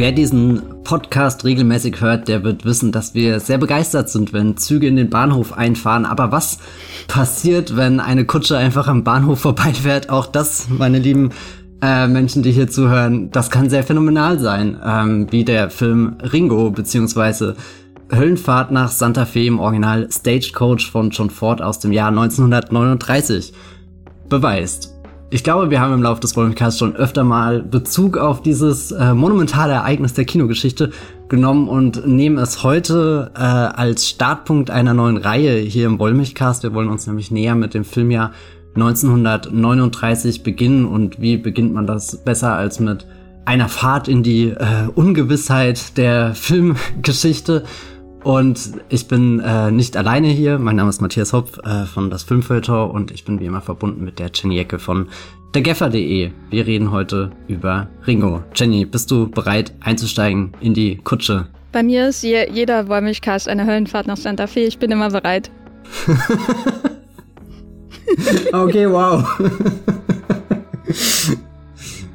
Wer diesen Podcast regelmäßig hört, der wird wissen, dass wir sehr begeistert sind, wenn Züge in den Bahnhof einfahren. Aber was passiert, wenn eine Kutsche einfach am Bahnhof vorbeifährt? Auch das, meine lieben äh, Menschen, die hier zuhören, das kann sehr phänomenal sein. Ähm, wie der Film Ringo, beziehungsweise Höllenfahrt nach Santa Fe im Original Stagecoach von John Ford aus dem Jahr 1939 beweist. Ich glaube, wir haben im Laufe des Podcasts schon öfter mal Bezug auf dieses äh, monumentale Ereignis der Kinogeschichte genommen und nehmen es heute äh, als Startpunkt einer neuen Reihe hier im Wollmilchcast. Wir wollen uns nämlich näher mit dem Filmjahr 1939 beginnen und wie beginnt man das besser als mit einer Fahrt in die äh, Ungewissheit der Filmgeschichte und ich bin äh, nicht alleine hier. Mein Name ist Matthias Hopf äh, von das Filmfilter und ich bin wie immer verbunden mit der Jenny Ecke von dergeffer.de. Wir reden heute über Ringo. Jenny, bist du bereit einzusteigen in die Kutsche? Bei mir ist je, jeder Wollmilchcast eine Höllenfahrt nach Santa Fe. Ich bin immer bereit. okay, wow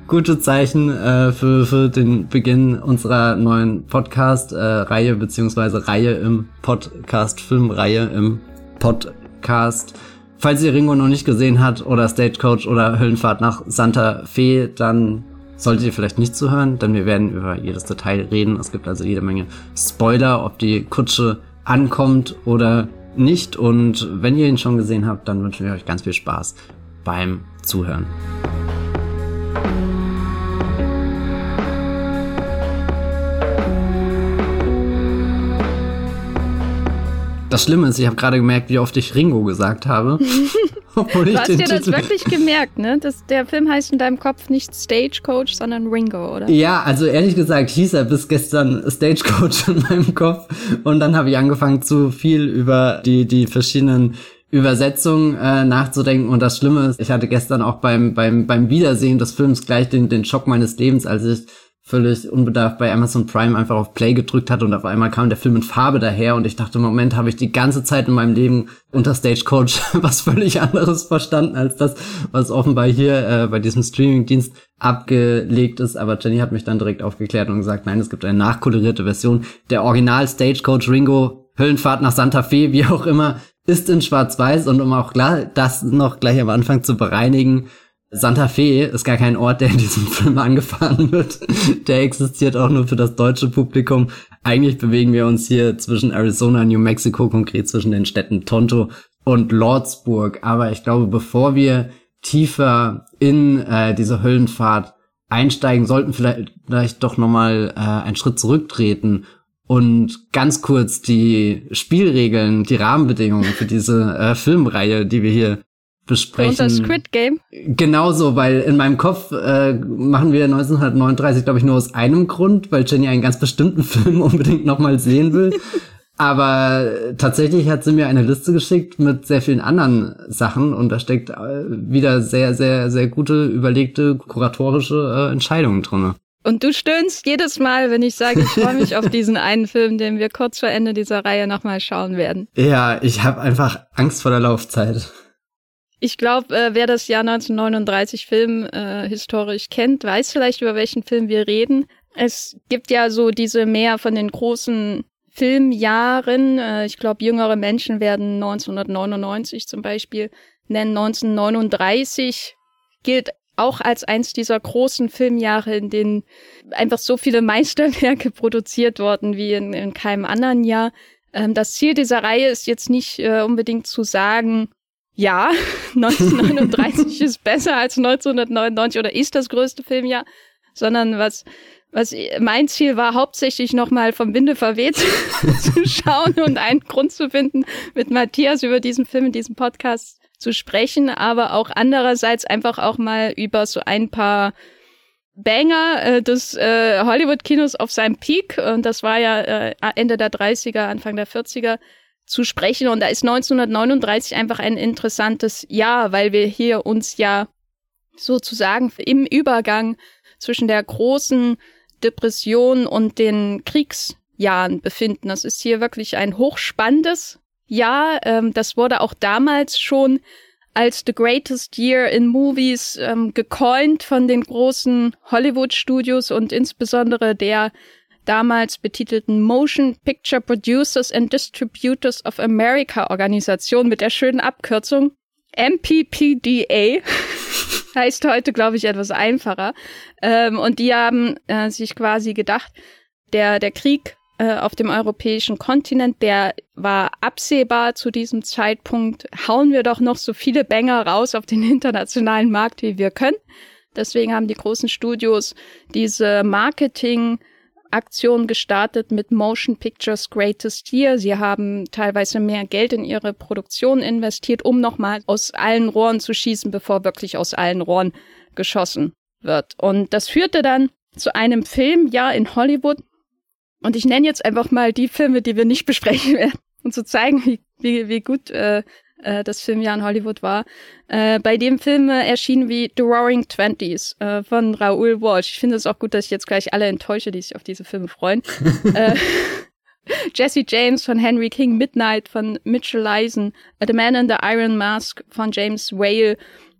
gute Zeichen äh, für, für den Beginn unserer neuen Podcast-Reihe, äh, beziehungsweise Reihe im Podcast, Filmreihe im Podcast. Falls ihr Ringo noch nicht gesehen habt oder Stagecoach oder Höllenfahrt nach Santa Fe, dann solltet ihr vielleicht nicht zuhören, denn wir werden über jedes Detail reden. Es gibt also jede Menge Spoiler, ob die Kutsche ankommt oder nicht. Und wenn ihr ihn schon gesehen habt, dann wünschen wir euch ganz viel Spaß beim Zuhören. Das Schlimme ist, ich habe gerade gemerkt, wie oft ich Ringo gesagt habe. Obwohl du hast dir das wirklich gemerkt, ne? Das, der Film heißt in deinem Kopf nicht Stagecoach, sondern Ringo, oder? Ja, also ehrlich gesagt hieß er bis gestern Stagecoach in meinem Kopf. Und dann habe ich angefangen, zu viel über die, die verschiedenen Übersetzungen äh, nachzudenken. Und das Schlimme ist, ich hatte gestern auch beim, beim, beim Wiedersehen des Films gleich den, den Schock meines Lebens, als ich völlig unbedarft bei Amazon Prime einfach auf Play gedrückt hat und auf einmal kam der Film in Farbe daher und ich dachte, im Moment habe ich die ganze Zeit in meinem Leben unter Stagecoach was völlig anderes verstanden als das, was offenbar hier äh, bei diesem Streamingdienst abgelegt ist. Aber Jenny hat mich dann direkt aufgeklärt und gesagt, nein, es gibt eine nachkolorierte Version. Der Original Stagecoach Ringo, Höllenfahrt nach Santa Fe, wie auch immer, ist in Schwarz-Weiß und um auch klar, das noch gleich am Anfang zu bereinigen, Santa Fe ist gar kein Ort, der in diesem Film angefahren wird. Der existiert auch nur für das deutsche Publikum. Eigentlich bewegen wir uns hier zwischen Arizona New Mexico, konkret zwischen den Städten Tonto und Lordsburg. Aber ich glaube, bevor wir tiefer in äh, diese Höllenfahrt einsteigen, sollten vielleicht, vielleicht doch nochmal äh, einen Schritt zurücktreten und ganz kurz die Spielregeln, die Rahmenbedingungen für diese äh, Filmreihe, die wir hier besprechen. Das Squid Game? Genauso, weil in meinem Kopf äh, machen wir 1939, glaube ich, nur aus einem Grund, weil Jenny einen ganz bestimmten Film unbedingt nochmal sehen will. Aber tatsächlich hat sie mir eine Liste geschickt mit sehr vielen anderen Sachen und da steckt äh, wieder sehr, sehr, sehr gute, überlegte, kuratorische äh, Entscheidungen drinne. Und du stöhnst jedes Mal, wenn ich sage, ich freue mich auf diesen einen Film, den wir kurz vor Ende dieser Reihe nochmal schauen werden. Ja, ich habe einfach Angst vor der Laufzeit. Ich glaube, äh, wer das Jahr 1939 Film äh, historisch kennt, weiß vielleicht, über welchen Film wir reden. Es gibt ja so diese mehr von den großen Filmjahren. Äh, ich glaube, jüngere Menschen werden 1999 zum Beispiel nennen. 1939 gilt auch als eins dieser großen Filmjahre, in denen einfach so viele Meisterwerke produziert wurden wie in, in keinem anderen Jahr. Ähm, das Ziel dieser Reihe ist jetzt nicht äh, unbedingt zu sagen, ja, 1939 ist besser als 1999 oder ist das größte Filmjahr, sondern was was mein Ziel war, hauptsächlich nochmal vom Winde verweht zu schauen und einen Grund zu finden, mit Matthias über diesen Film in diesem Podcast zu sprechen, aber auch andererseits einfach auch mal über so ein paar Banger äh, des äh, Hollywood-Kinos auf seinem Peak, und das war ja äh, Ende der 30er, Anfang der 40er, zu sprechen. Und da ist 1939 einfach ein interessantes Jahr, weil wir hier uns ja sozusagen im Übergang zwischen der großen Depression und den Kriegsjahren befinden. Das ist hier wirklich ein hochspannendes Jahr. Ähm, das wurde auch damals schon als The Greatest Year in Movies ähm, gecoint von den großen Hollywood-Studios und insbesondere der damals betitelten Motion Picture Producers and Distributors of America Organisation mit der schönen Abkürzung MPPDA. heißt heute, glaube ich, etwas einfacher. Ähm, und die haben äh, sich quasi gedacht, der, der Krieg äh, auf dem europäischen Kontinent, der war absehbar zu diesem Zeitpunkt. Hauen wir doch noch so viele Banger raus auf den internationalen Markt, wie wir können. Deswegen haben die großen Studios diese Marketing Aktion gestartet mit Motion Pictures Greatest Year. Sie haben teilweise mehr Geld in ihre Produktion investiert, um nochmal aus allen Rohren zu schießen, bevor wirklich aus allen Rohren geschossen wird. Und das führte dann zu einem Filmjahr in Hollywood, und ich nenne jetzt einfach mal die Filme, die wir nicht besprechen werden, um zu zeigen, wie, wie, wie gut äh, äh, das Filmjahr in Hollywood war. Äh, bei dem Film äh, erschien wie The Roaring Twenties äh, von Raoul Walsh. Ich finde es auch gut, dass ich jetzt gleich alle enttäusche, die sich auf diese Filme freuen. äh, Jesse James von Henry King, Midnight von Mitchell Eisen, The Man in the Iron Mask von James Whale,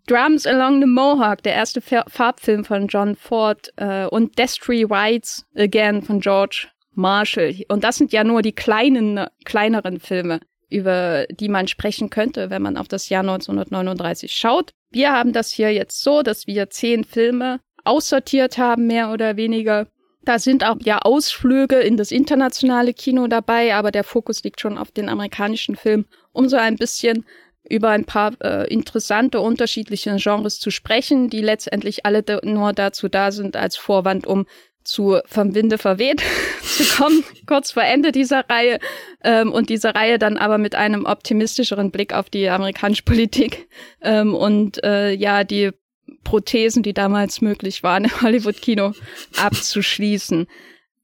Drums Along the Mohawk, der erste Farbfilm von John Ford äh, und Destry Rides Again von George Marshall. Und das sind ja nur die kleinen, kleineren Filme, über die man sprechen könnte, wenn man auf das Jahr 1939 schaut. Wir haben das hier jetzt so, dass wir zehn Filme aussortiert haben, mehr oder weniger. Da sind auch ja Ausflüge in das internationale Kino dabei, aber der Fokus liegt schon auf den amerikanischen Film, um so ein bisschen über ein paar äh, interessante unterschiedliche Genres zu sprechen, die letztendlich alle nur dazu da sind als Vorwand, um zu Vom Winde verweht zu kommen, kurz vor Ende dieser Reihe. Ähm, und diese Reihe dann aber mit einem optimistischeren Blick auf die amerikanische Politik ähm, und äh, ja, die Prothesen, die damals möglich waren im Hollywood-Kino, abzuschließen.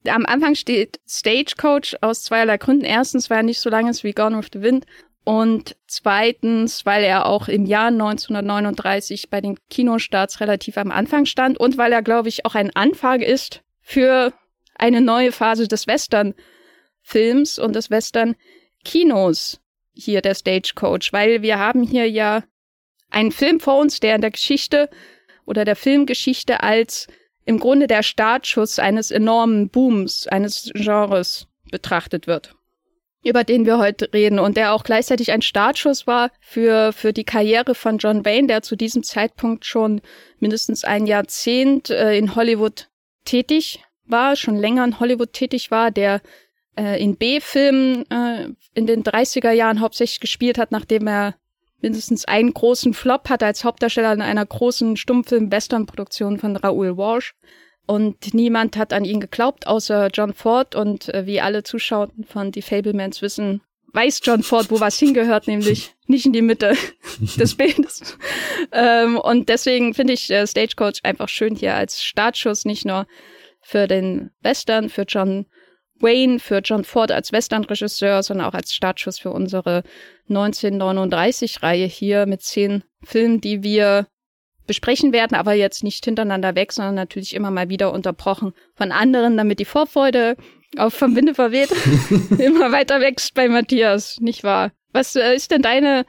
Am Anfang steht Stagecoach aus zweierlei Gründen. Erstens, weil er nicht so lang ist wie Gone with the Wind. Und zweitens, weil er auch im Jahr 1939 bei den Kinostarts relativ am Anfang stand und weil er, glaube ich, auch ein Anfang ist für eine neue Phase des Western-Films und des Western-Kinos hier der Stagecoach, weil wir haben hier ja einen Film vor uns, der in der Geschichte oder der Filmgeschichte als im Grunde der Startschuss eines enormen Booms, eines Genres betrachtet wird, über den wir heute reden und der auch gleichzeitig ein Startschuss war für, für die Karriere von John Wayne, der zu diesem Zeitpunkt schon mindestens ein Jahrzehnt äh, in Hollywood tätig war, schon länger in Hollywood tätig war, der äh, in B-Filmen äh, in den 30er Jahren hauptsächlich gespielt hat, nachdem er mindestens einen großen Flop hatte als Hauptdarsteller in einer großen Stummfilm-Western-Produktion von Raoul Walsh. Und niemand hat an ihn geglaubt, außer John Ford. Und äh, wie alle Zuschauer von Die Fablemans wissen, weiß John Ford, wo was hingehört, nämlich nicht in die Mitte des Bildes. ähm, und deswegen finde ich äh, Stagecoach einfach schön hier als Startschuss, nicht nur für den Western, für John Wayne, für John Ford als Western-Regisseur, sondern auch als Startschuss für unsere 1939-Reihe hier mit zehn Filmen, die wir besprechen werden, aber jetzt nicht hintereinander weg, sondern natürlich immer mal wieder unterbrochen von anderen, damit die Vorfreude auf vom Winde verweht immer weiter wächst bei Matthias, nicht wahr? Was äh, ist denn deine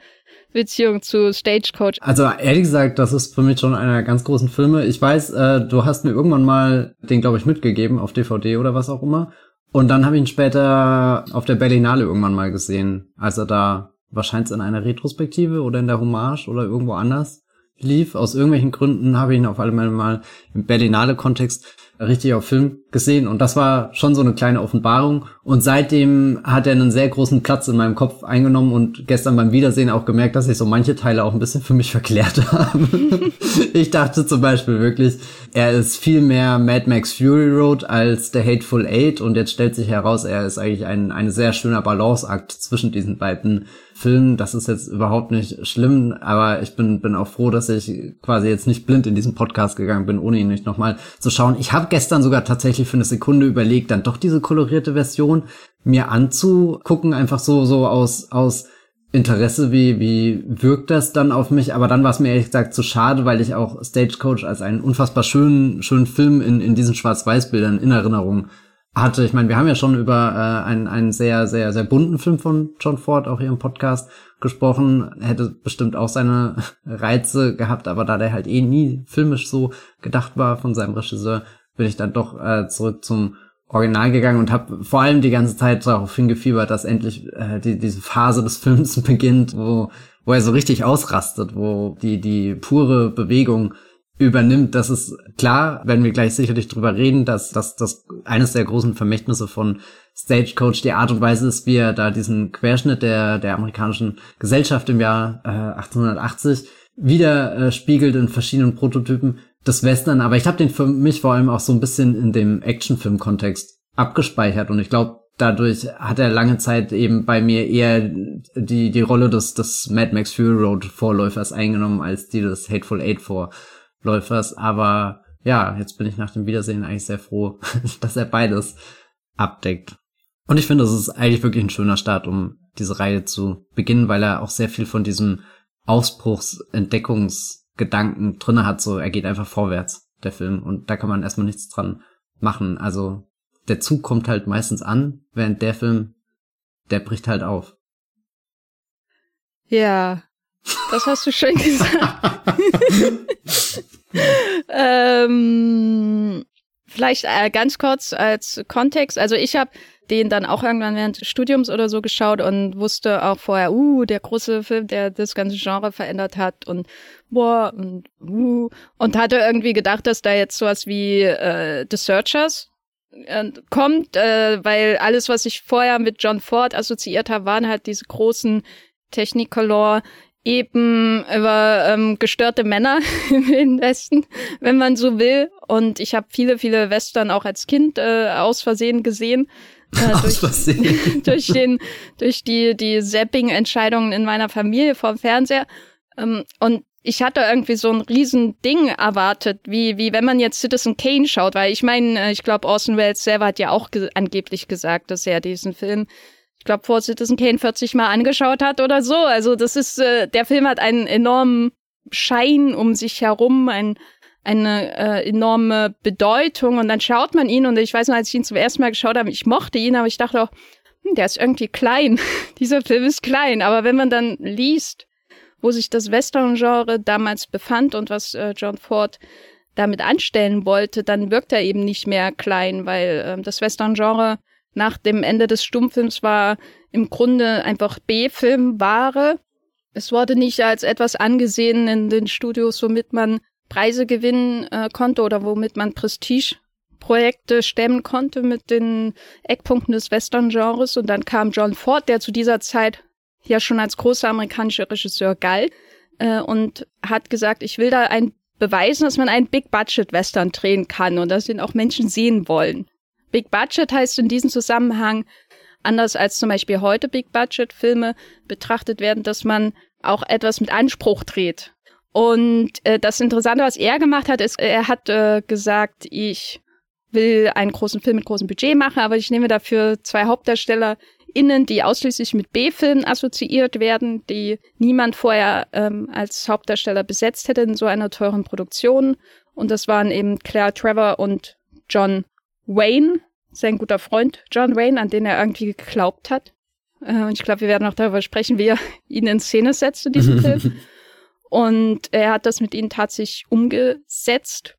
Beziehung zu Stagecoach? Also ehrlich gesagt, das ist für mich schon einer der ganz großen Filme. Ich weiß, äh, du hast mir irgendwann mal den, glaube ich, mitgegeben auf DVD oder was auch immer. Und dann habe ich ihn später auf der Berlinale irgendwann mal gesehen, als er da wahrscheinlich in einer Retrospektive oder in der Hommage oder irgendwo anders lief. Aus irgendwelchen Gründen habe ich ihn auf einmal mal im Berlinale-Kontext richtig auf Film gesehen und das war schon so eine kleine Offenbarung und seitdem hat er einen sehr großen Platz in meinem Kopf eingenommen und gestern beim Wiedersehen auch gemerkt, dass ich so manche Teile auch ein bisschen für mich verklärt habe. ich dachte zum Beispiel wirklich, er ist viel mehr Mad Max Fury Road als der Hateful Eight und jetzt stellt sich heraus, er ist eigentlich ein, ein sehr schöner Balanceakt zwischen diesen beiden Filmen. Das ist jetzt überhaupt nicht schlimm, aber ich bin, bin auch froh, dass ich quasi jetzt nicht blind in diesen Podcast gegangen bin, ohne ihn nicht nochmal zu schauen. Ich habe gestern sogar tatsächlich für eine Sekunde überlegt, dann doch diese kolorierte Version mir anzugucken, einfach so, so aus, aus Interesse, wie, wie wirkt das dann auf mich? Aber dann war es mir ehrlich gesagt zu schade, weil ich auch Stagecoach als einen unfassbar schönen, schönen Film in, in diesen Schwarz-Weiß-Bildern in Erinnerung hatte. Ich meine, wir haben ja schon über äh, einen, einen sehr, sehr, sehr bunten Film von John Ford auch hier im Podcast gesprochen. Hätte bestimmt auch seine Reize gehabt, aber da der halt eh nie filmisch so gedacht war von seinem Regisseur, bin ich dann doch äh, zurück zum Original gegangen und habe vor allem die ganze Zeit darauf hingefiebert, dass endlich äh, die, diese Phase des Films beginnt, wo, wo er so richtig ausrastet, wo die, die pure Bewegung übernimmt. Das ist klar, werden wir gleich sicherlich drüber reden, dass dass das eines der großen Vermächtnisse von Stagecoach die Art und Weise ist, wie er da diesen Querschnitt der, der amerikanischen Gesellschaft im Jahr äh, 1880 wieder äh, spiegelt in verschiedenen Prototypen des Western. Aber ich habe den für mich vor allem auch so ein bisschen in dem Actionfilm-Kontext abgespeichert und ich glaube, dadurch hat er lange Zeit eben bei mir eher die, die Rolle des, des Mad Max Fury Road Vorläufers eingenommen als die des Hateful Eight Vorläufers. Aber ja, jetzt bin ich nach dem Wiedersehen eigentlich sehr froh, dass er beides abdeckt. Und ich finde, das ist eigentlich wirklich ein schöner Start, um diese Reihe zu beginnen, weil er auch sehr viel von diesem Ausbruchsentdeckungsgedanken drinne hat. So, er geht einfach vorwärts, der Film. Und da kann man erstmal nichts dran machen. Also, der Zug kommt halt meistens an, während der Film, der bricht halt auf. Ja, das hast du schön gesagt. ähm, vielleicht äh, ganz kurz als Kontext. Also ich habe den dann auch irgendwann während des Studiums oder so geschaut und wusste auch vorher, uh, der große Film, der das ganze Genre verändert hat und boah und uh und hatte irgendwie gedacht, dass da jetzt sowas wie äh, The Searchers äh, kommt, äh, weil alles, was ich vorher mit John Ford assoziiert habe, waren halt diese großen Technicolor eben über ähm, gestörte Männer im Westen, wenn man so will. Und ich habe viele, viele Western auch als Kind äh, aus Versehen gesehen. Äh, durch, durch, den, durch die, die Zapping-Entscheidungen in meiner Familie vom Fernseher. Ähm, und ich hatte irgendwie so ein riesen Ding erwartet, wie, wie wenn man jetzt Citizen Kane schaut, weil ich meine, äh, ich glaube, Orson Welles selber hat ja auch ge angeblich gesagt, dass er diesen Film, ich glaube, vor Citizen Kane 40 Mal angeschaut hat oder so. Also das ist, äh, der Film hat einen enormen Schein um sich herum, ein, eine äh, enorme Bedeutung und dann schaut man ihn und ich weiß noch, als ich ihn zum ersten Mal geschaut habe, ich mochte ihn, aber ich dachte auch, hm, der ist irgendwie klein. Dieser Film ist klein, aber wenn man dann liest, wo sich das Western-Genre damals befand und was äh, John Ford damit anstellen wollte, dann wirkt er eben nicht mehr klein, weil äh, das Western-Genre nach dem Ende des Stummfilms war im Grunde einfach B-Film-Ware. Es wurde nicht als etwas angesehen in den Studios, womit man Preise gewinnen äh, konnte oder womit man Prestige-Projekte stemmen konnte mit den Eckpunkten des Western-Genres. Und dann kam John Ford, der zu dieser Zeit ja schon als großer amerikanischer Regisseur galt äh, und hat gesagt, ich will da ein beweisen, dass man einen Big-Budget-Western drehen kann und dass ihn auch Menschen sehen wollen. Big Budget heißt in diesem Zusammenhang, anders als zum Beispiel heute Big Budget-Filme betrachtet werden, dass man auch etwas mit Anspruch dreht. Und äh, das Interessante, was er gemacht hat, ist, er hat äh, gesagt, ich will einen großen Film mit großem Budget machen, aber ich nehme dafür zwei Hauptdarsteller innen, die ausschließlich mit B-Filmen assoziiert werden, die niemand vorher ähm, als Hauptdarsteller besetzt hätte in so einer teuren Produktion. Und das waren eben Claire Trevor und John Wayne, sein guter Freund John Wayne, an den er irgendwie geglaubt hat. Äh, und ich glaube, wir werden auch darüber sprechen, wie er ihn in Szene setzt in diesem Film. Und er hat das mit ihnen tatsächlich umgesetzt.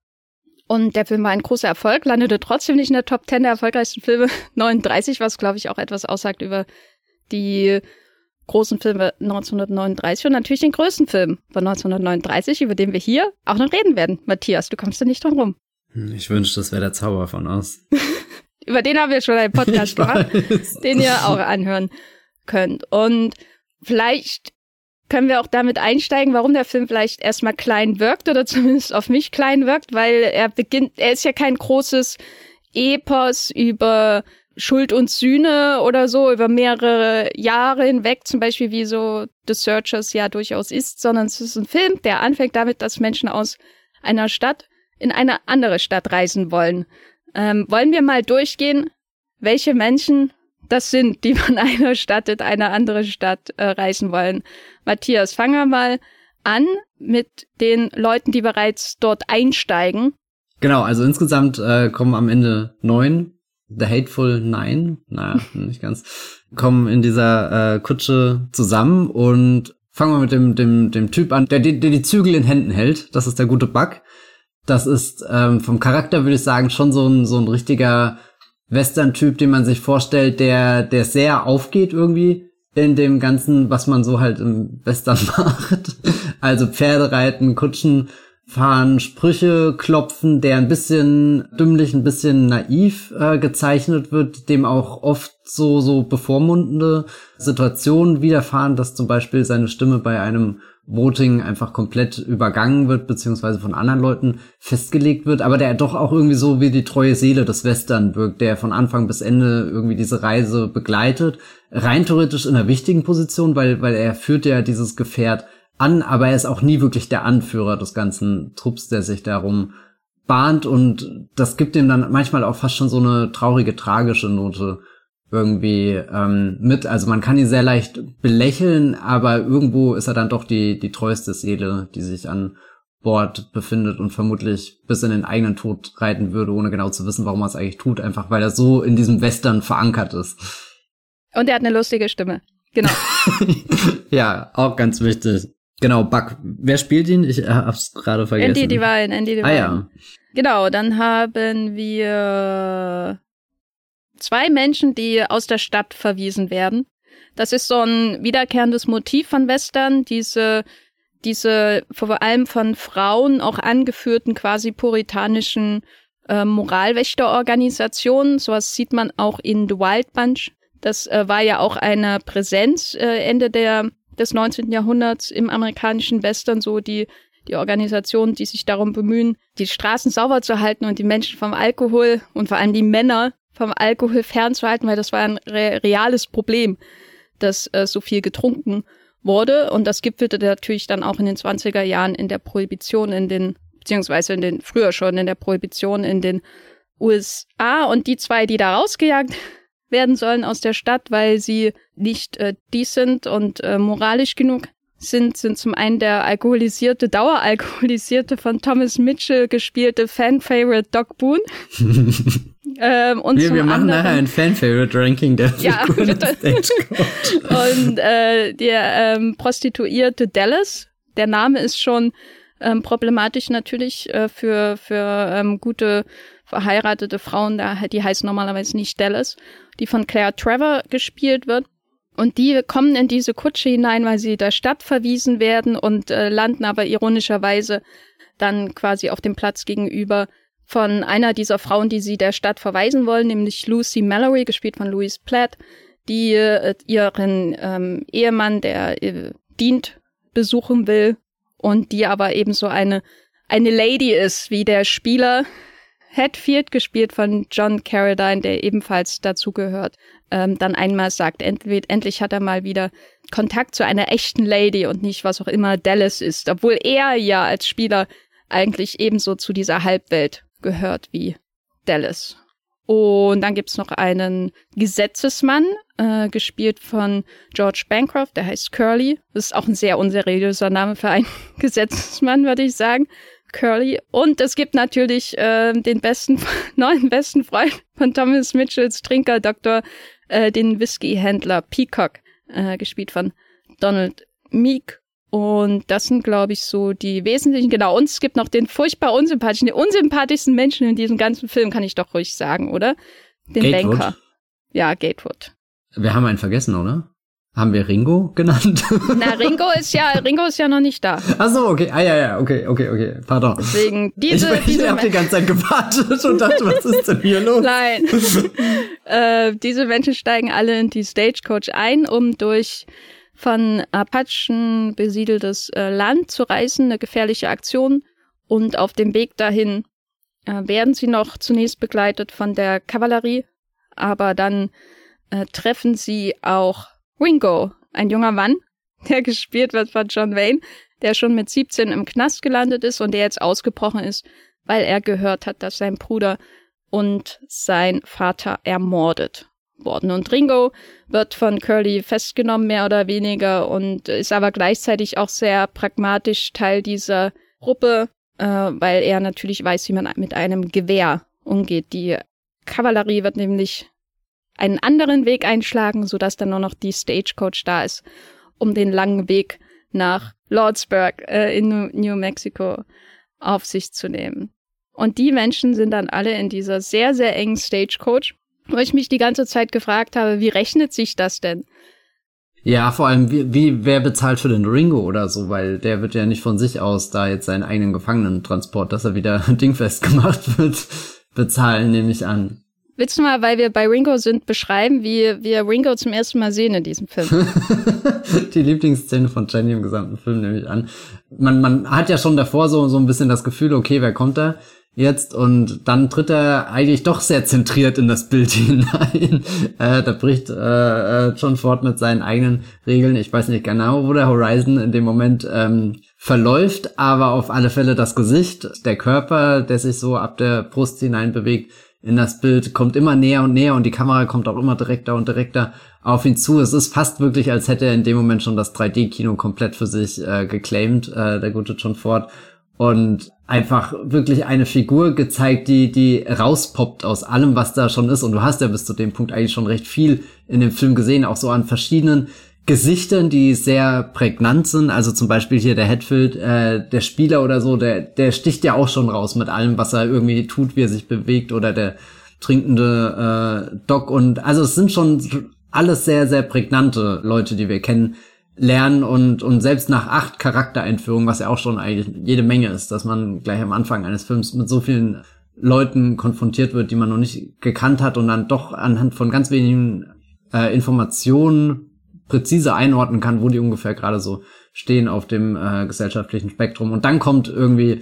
Und der Film war ein großer Erfolg, landete trotzdem nicht in der Top 10 der erfolgreichsten Filme 39, was, glaube ich, auch etwas aussagt über die großen Filme 1939 und natürlich den größten Film von 1939, über den wir hier auch noch reden werden. Matthias, du kommst da nicht drum rum. Hm, ich wünschte, das wäre der Zauber von aus. über den haben wir schon einen Podcast gemacht, den ihr auch anhören könnt. Und vielleicht können wir auch damit einsteigen, warum der Film vielleicht erstmal klein wirkt oder zumindest auf mich klein wirkt, weil er beginnt, er ist ja kein großes Epos über Schuld und Sühne oder so über mehrere Jahre hinweg, zum Beispiel wie so The Searchers ja durchaus ist, sondern es ist ein Film, der anfängt damit, dass Menschen aus einer Stadt in eine andere Stadt reisen wollen. Ähm, wollen wir mal durchgehen, welche Menschen das sind, die von einer Stadt in eine andere Stadt äh, reisen wollen. Matthias, fangen wir mal an mit den Leuten, die bereits dort einsteigen. Genau, also insgesamt äh, kommen am Ende neun The Hateful Nine, naja, nicht ganz, kommen in dieser äh, Kutsche zusammen und fangen wir mit dem, dem, dem Typ an, der, der die Zügel in Händen hält. Das ist der gute Buck. Das ist ähm, vom Charakter, würde ich sagen, schon so ein, so ein richtiger Western-Typ, den man sich vorstellt, der, der sehr aufgeht irgendwie in dem Ganzen, was man so halt im Western macht. Also Pferde reiten, Kutschen fahren, Sprüche klopfen, der ein bisschen dümmlich, ein bisschen naiv äh, gezeichnet wird, dem auch oft so, so bevormundende Situationen widerfahren, dass zum Beispiel seine Stimme bei einem Voting einfach komplett übergangen wird, beziehungsweise von anderen Leuten festgelegt wird, aber der doch auch irgendwie so wie die treue Seele des Western wirkt, der von Anfang bis Ende irgendwie diese Reise begleitet. Rein theoretisch in einer wichtigen Position, weil, weil er führt ja dieses Gefährt an, aber er ist auch nie wirklich der Anführer des ganzen Trupps, der sich darum bahnt und das gibt ihm dann manchmal auch fast schon so eine traurige, tragische Note irgendwie ähm, mit. Also man kann ihn sehr leicht belächeln, aber irgendwo ist er dann doch die, die treueste Seele, die sich an Bord befindet und vermutlich bis in den eigenen Tod reiten würde, ohne genau zu wissen, warum er es eigentlich tut, einfach weil er so in diesem Western verankert ist. Und er hat eine lustige Stimme. Genau. ja, auch ganz wichtig. Genau, Buck. Wer spielt ihn? Ich hab's gerade vergessen. Andy Devine, Andy Devine. Ah ja. Genau, dann haben wir zwei Menschen, die aus der Stadt verwiesen werden. Das ist so ein wiederkehrendes Motiv von Western, diese, diese vor allem von Frauen auch angeführten quasi puritanischen äh, Moralwächterorganisationen. Sowas sieht man auch in The Wild Bunch. Das äh, war ja auch eine Präsenz äh, Ende der, des 19. Jahrhunderts im amerikanischen Western, so die die Organisationen, die sich darum bemühen, die Straßen sauber zu halten und die Menschen vom Alkohol und vor allem die Männer vom Alkohol fernzuhalten, weil das war ein re reales Problem, dass äh, so viel getrunken wurde. Und das gipfelte natürlich dann auch in den 20er Jahren in der Prohibition in den, beziehungsweise in den, früher schon in der Prohibition in den USA. Und die zwei, die da rausgejagt werden sollen aus der Stadt, weil sie nicht äh, decent und äh, moralisch genug sind, sind zum einen der alkoholisierte, daueralkoholisierte von Thomas Mitchell gespielte Fan-Favorite Doc Boone. ähm, und wir, wir machen anderen, nachher ein Fan-Favorite-Ranking der ja, bitte. Und äh, der ähm, Prostituierte Dallas, der Name ist schon ähm, problematisch natürlich äh, für, für ähm, gute verheiratete Frauen, die heißt normalerweise nicht Dallas, die von Claire Trevor gespielt wird. Und die kommen in diese Kutsche hinein, weil sie der Stadt verwiesen werden und äh, landen aber ironischerweise dann quasi auf dem Platz gegenüber von einer dieser Frauen, die sie der Stadt verweisen wollen, nämlich Lucy Mallory, gespielt von Louise Platt, die äh, ihren ähm, Ehemann, der äh, dient, besuchen will und die aber ebenso eine eine Lady ist, wie der Spieler Hatfield, gespielt von John Carradine, der ebenfalls dazugehört, ähm, dann einmal sagt, endlich, endlich hat er mal wieder Kontakt zu einer echten Lady und nicht was auch immer Dallas ist, obwohl er ja als Spieler eigentlich ebenso zu dieser Halbwelt gehört wie Dallas. Und dann gibt's noch einen Gesetzesmann, äh, gespielt von George Bancroft, der heißt Curly. Das ist auch ein sehr unseriöser Name für einen Gesetzesmann, würde ich sagen. Curly. Und es gibt natürlich äh, den besten, neuen besten Freund von Thomas Mitchells Trinker, Doktor, äh, den Whisky-Händler Peacock, äh, gespielt von Donald Meek. Und das sind, glaube ich, so die wesentlichen. Genau, und es gibt noch den furchtbar unsympathischen, den unsympathischsten Menschen in diesem ganzen Film, kann ich doch ruhig sagen, oder? Den Gatewood. Banker. Ja, Gatewood. Wir haben einen vergessen, oder? Haben wir Ringo genannt? Na, Ringo ist ja, Ringo ist ja noch nicht da. Ach so, okay. Ah, ja, ja, okay, okay, okay. Pardon. Deswegen, diese, ich, diese. Ich hab die ganze Zeit gewartet und dachte, was ist denn hier los? Nein. äh, diese Menschen steigen alle in die Stagecoach ein, um durch von Apachen besiedeltes äh, Land zu reisen, eine gefährliche Aktion. Und auf dem Weg dahin äh, werden sie noch zunächst begleitet von der Kavallerie, aber dann äh, treffen sie auch Ringo, ein junger Mann, der gespielt wird von John Wayne, der schon mit 17 im Knast gelandet ist und der jetzt ausgebrochen ist, weil er gehört hat, dass sein Bruder und sein Vater ermordet worden. Und Ringo wird von Curly festgenommen, mehr oder weniger, und ist aber gleichzeitig auch sehr pragmatisch Teil dieser Gruppe, äh, weil er natürlich weiß, wie man mit einem Gewehr umgeht. Die Kavallerie wird nämlich einen anderen Weg einschlagen, sodass dann nur noch die Stagecoach da ist, um den langen Weg nach Lordsburg äh, in New Mexico auf sich zu nehmen. Und die Menschen sind dann alle in dieser sehr, sehr engen Stagecoach, wo ich mich die ganze Zeit gefragt habe, wie rechnet sich das denn? Ja, vor allem, wie, wie wer bezahlt für den Ringo oder so, weil der wird ja nicht von sich aus da jetzt seinen eigenen Gefangenentransport, dass er wieder dingfest gemacht wird, bezahlen, nehme ich an. Willst du mal, weil wir bei Ringo sind, beschreiben, wie wir Ringo zum ersten Mal sehen in diesem Film? die Lieblingsszene von Jenny im gesamten Film nehme ich an. Man, man hat ja schon davor so, so ein bisschen das Gefühl, okay, wer kommt da? jetzt und dann tritt er eigentlich doch sehr zentriert in das Bild hinein. äh, da bricht äh, äh, John Ford mit seinen eigenen Regeln. Ich weiß nicht genau, wo der Horizon in dem Moment ähm, verläuft, aber auf alle Fälle das Gesicht, der Körper, der sich so ab der Brust hinein bewegt, in das Bild, kommt immer näher und näher und die Kamera kommt auch immer direkter und direkter auf ihn zu. Es ist fast wirklich, als hätte er in dem Moment schon das 3D-Kino komplett für sich äh, geclaimed, äh, der gute John Ford. Und einfach wirklich eine Figur gezeigt, die, die rauspoppt aus allem, was da schon ist. Und du hast ja bis zu dem Punkt eigentlich schon recht viel in dem Film gesehen, auch so an verschiedenen Gesichtern, die sehr prägnant sind. Also zum Beispiel hier der Hetfield, äh, der Spieler oder so, der, der sticht ja auch schon raus mit allem, was er irgendwie tut, wie er sich bewegt oder der trinkende äh, Doc. Und also es sind schon alles sehr, sehr prägnante Leute, die wir kennen lernen und, und selbst nach acht Charaktereinführungen, was ja auch schon eigentlich jede Menge ist, dass man gleich am Anfang eines Films mit so vielen Leuten konfrontiert wird, die man noch nicht gekannt hat und dann doch anhand von ganz wenigen äh, Informationen präzise einordnen kann, wo die ungefähr gerade so stehen auf dem äh, gesellschaftlichen Spektrum. Und dann kommt irgendwie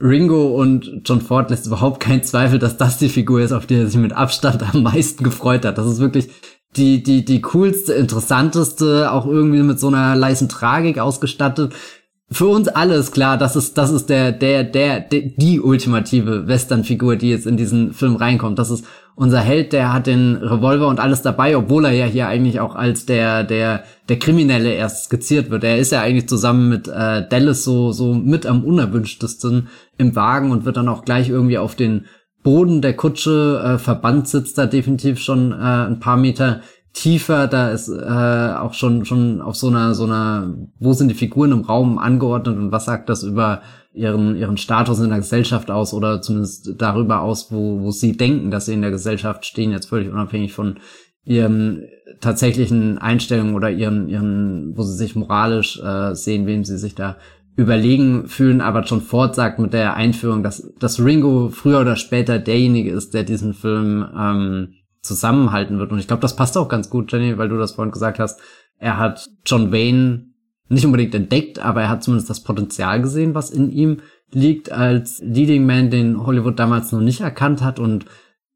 Ringo und John Ford lässt überhaupt keinen Zweifel, dass das die Figur ist, auf die er sich mit Abstand am meisten gefreut hat. Das ist wirklich die, die, die coolste, interessanteste, auch irgendwie mit so einer leisen Tragik ausgestattet. Für uns alle ist klar, das ist, das ist der, der, der, der die ultimative Western-Figur, die jetzt in diesen Film reinkommt. Das ist unser Held, der hat den Revolver und alles dabei, obwohl er ja hier eigentlich auch als der, der, der Kriminelle erst skizziert wird. Er ist ja eigentlich zusammen mit äh, Dallas so, so mit am unerwünschtesten im Wagen und wird dann auch gleich irgendwie auf den Boden der Kutsche äh, verbannt sitzt da definitiv schon äh, ein paar Meter tiefer. Da ist äh, auch schon schon auf so einer so einer wo sind die Figuren im Raum angeordnet und was sagt das über ihren ihren Status in der Gesellschaft aus oder zumindest darüber aus, wo wo sie denken, dass sie in der Gesellschaft stehen, jetzt völlig unabhängig von ihren tatsächlichen Einstellungen oder ihren ihren wo sie sich moralisch äh, sehen, wem sie sich da überlegen fühlen, aber schon Ford sagt mit der Einführung, dass, dass Ringo früher oder später derjenige ist, der diesen Film ähm, zusammenhalten wird. Und ich glaube, das passt auch ganz gut, Jenny, weil du das vorhin gesagt hast. Er hat John Wayne nicht unbedingt entdeckt, aber er hat zumindest das Potenzial gesehen, was in ihm liegt als Leading Man, den Hollywood damals noch nicht erkannt hat und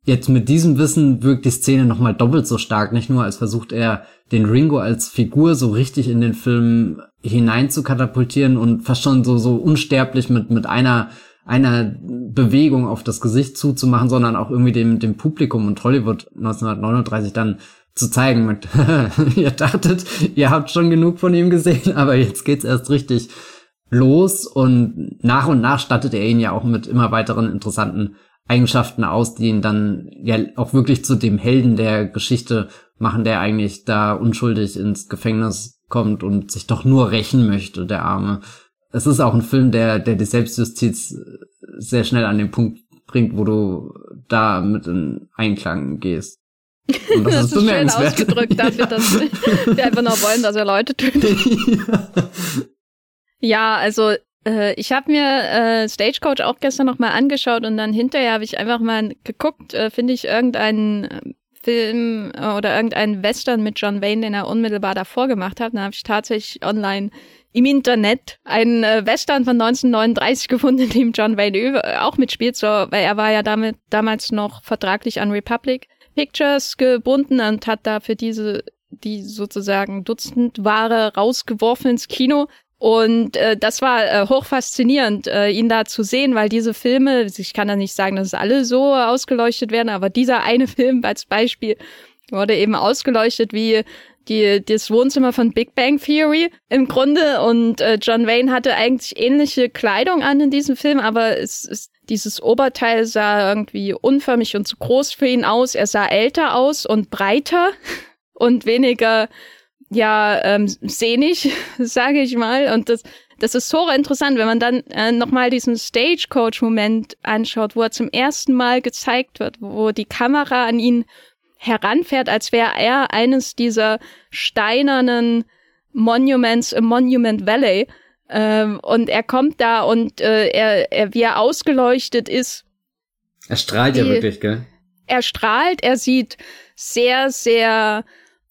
Jetzt mit diesem Wissen wirkt die Szene nochmal doppelt so stark, nicht nur als versucht er den Ringo als Figur so richtig in den Film hinein zu katapultieren und fast schon so, so unsterblich mit, mit einer, einer Bewegung auf das Gesicht zuzumachen, sondern auch irgendwie dem, dem Publikum und Hollywood 1939 dann zu zeigen mit, ihr dachtet, ihr habt schon genug von ihm gesehen, aber jetzt geht's erst richtig los und nach und nach stattet er ihn ja auch mit immer weiteren interessanten Eigenschaften aus, die ihn dann ja auch wirklich zu dem Helden der Geschichte machen, der eigentlich da unschuldig ins Gefängnis kommt und sich doch nur rächen möchte, der Arme. Es ist auch ein Film, der, der die Selbstjustiz sehr schnell an den Punkt bringt, wo du da mit in Einklang gehst. Und das, das ist, ist. Schön ausgedrückt dafür, dass wir einfach nur wollen, dass er Leute tötet. ja, also äh, ich habe mir äh, Stagecoach auch gestern noch mal angeschaut und dann hinterher habe ich einfach mal geguckt, äh, finde ich irgendeinen äh, Film äh, oder irgendeinen Western mit John Wayne, den er unmittelbar davor gemacht hat. Dann habe ich tatsächlich online im Internet einen äh, Western von 1939 gefunden, in dem John Wayne auch mitspielt, so, weil er war ja damit damals noch vertraglich an Republic Pictures gebunden und hat da für diese die sozusagen Dutzend Ware rausgeworfen ins Kino. Und äh, das war äh, hoch faszinierend, äh, ihn da zu sehen, weil diese Filme, ich kann da nicht sagen, dass es alle so ausgeleuchtet werden, aber dieser eine Film als Beispiel wurde eben ausgeleuchtet wie die, das Wohnzimmer von Big Bang Theory im Grunde. Und äh, John Wayne hatte eigentlich ähnliche Kleidung an in diesem Film, aber es, es Dieses Oberteil sah irgendwie unförmig und zu groß für ihn aus. Er sah älter aus und breiter und weniger, ja, ähm, sehnig, sage ich mal. Und das, das ist so interessant, wenn man dann äh, nochmal diesen Stagecoach-Moment anschaut, wo er zum ersten Mal gezeigt wird, wo die Kamera an ihn heranfährt, als wäre er eines dieser steinernen Monuments im Monument Valley. Ähm, und er kommt da und äh, er, er, wie er ausgeleuchtet ist. Er strahlt die, ja wirklich, gell? Er strahlt, er sieht sehr, sehr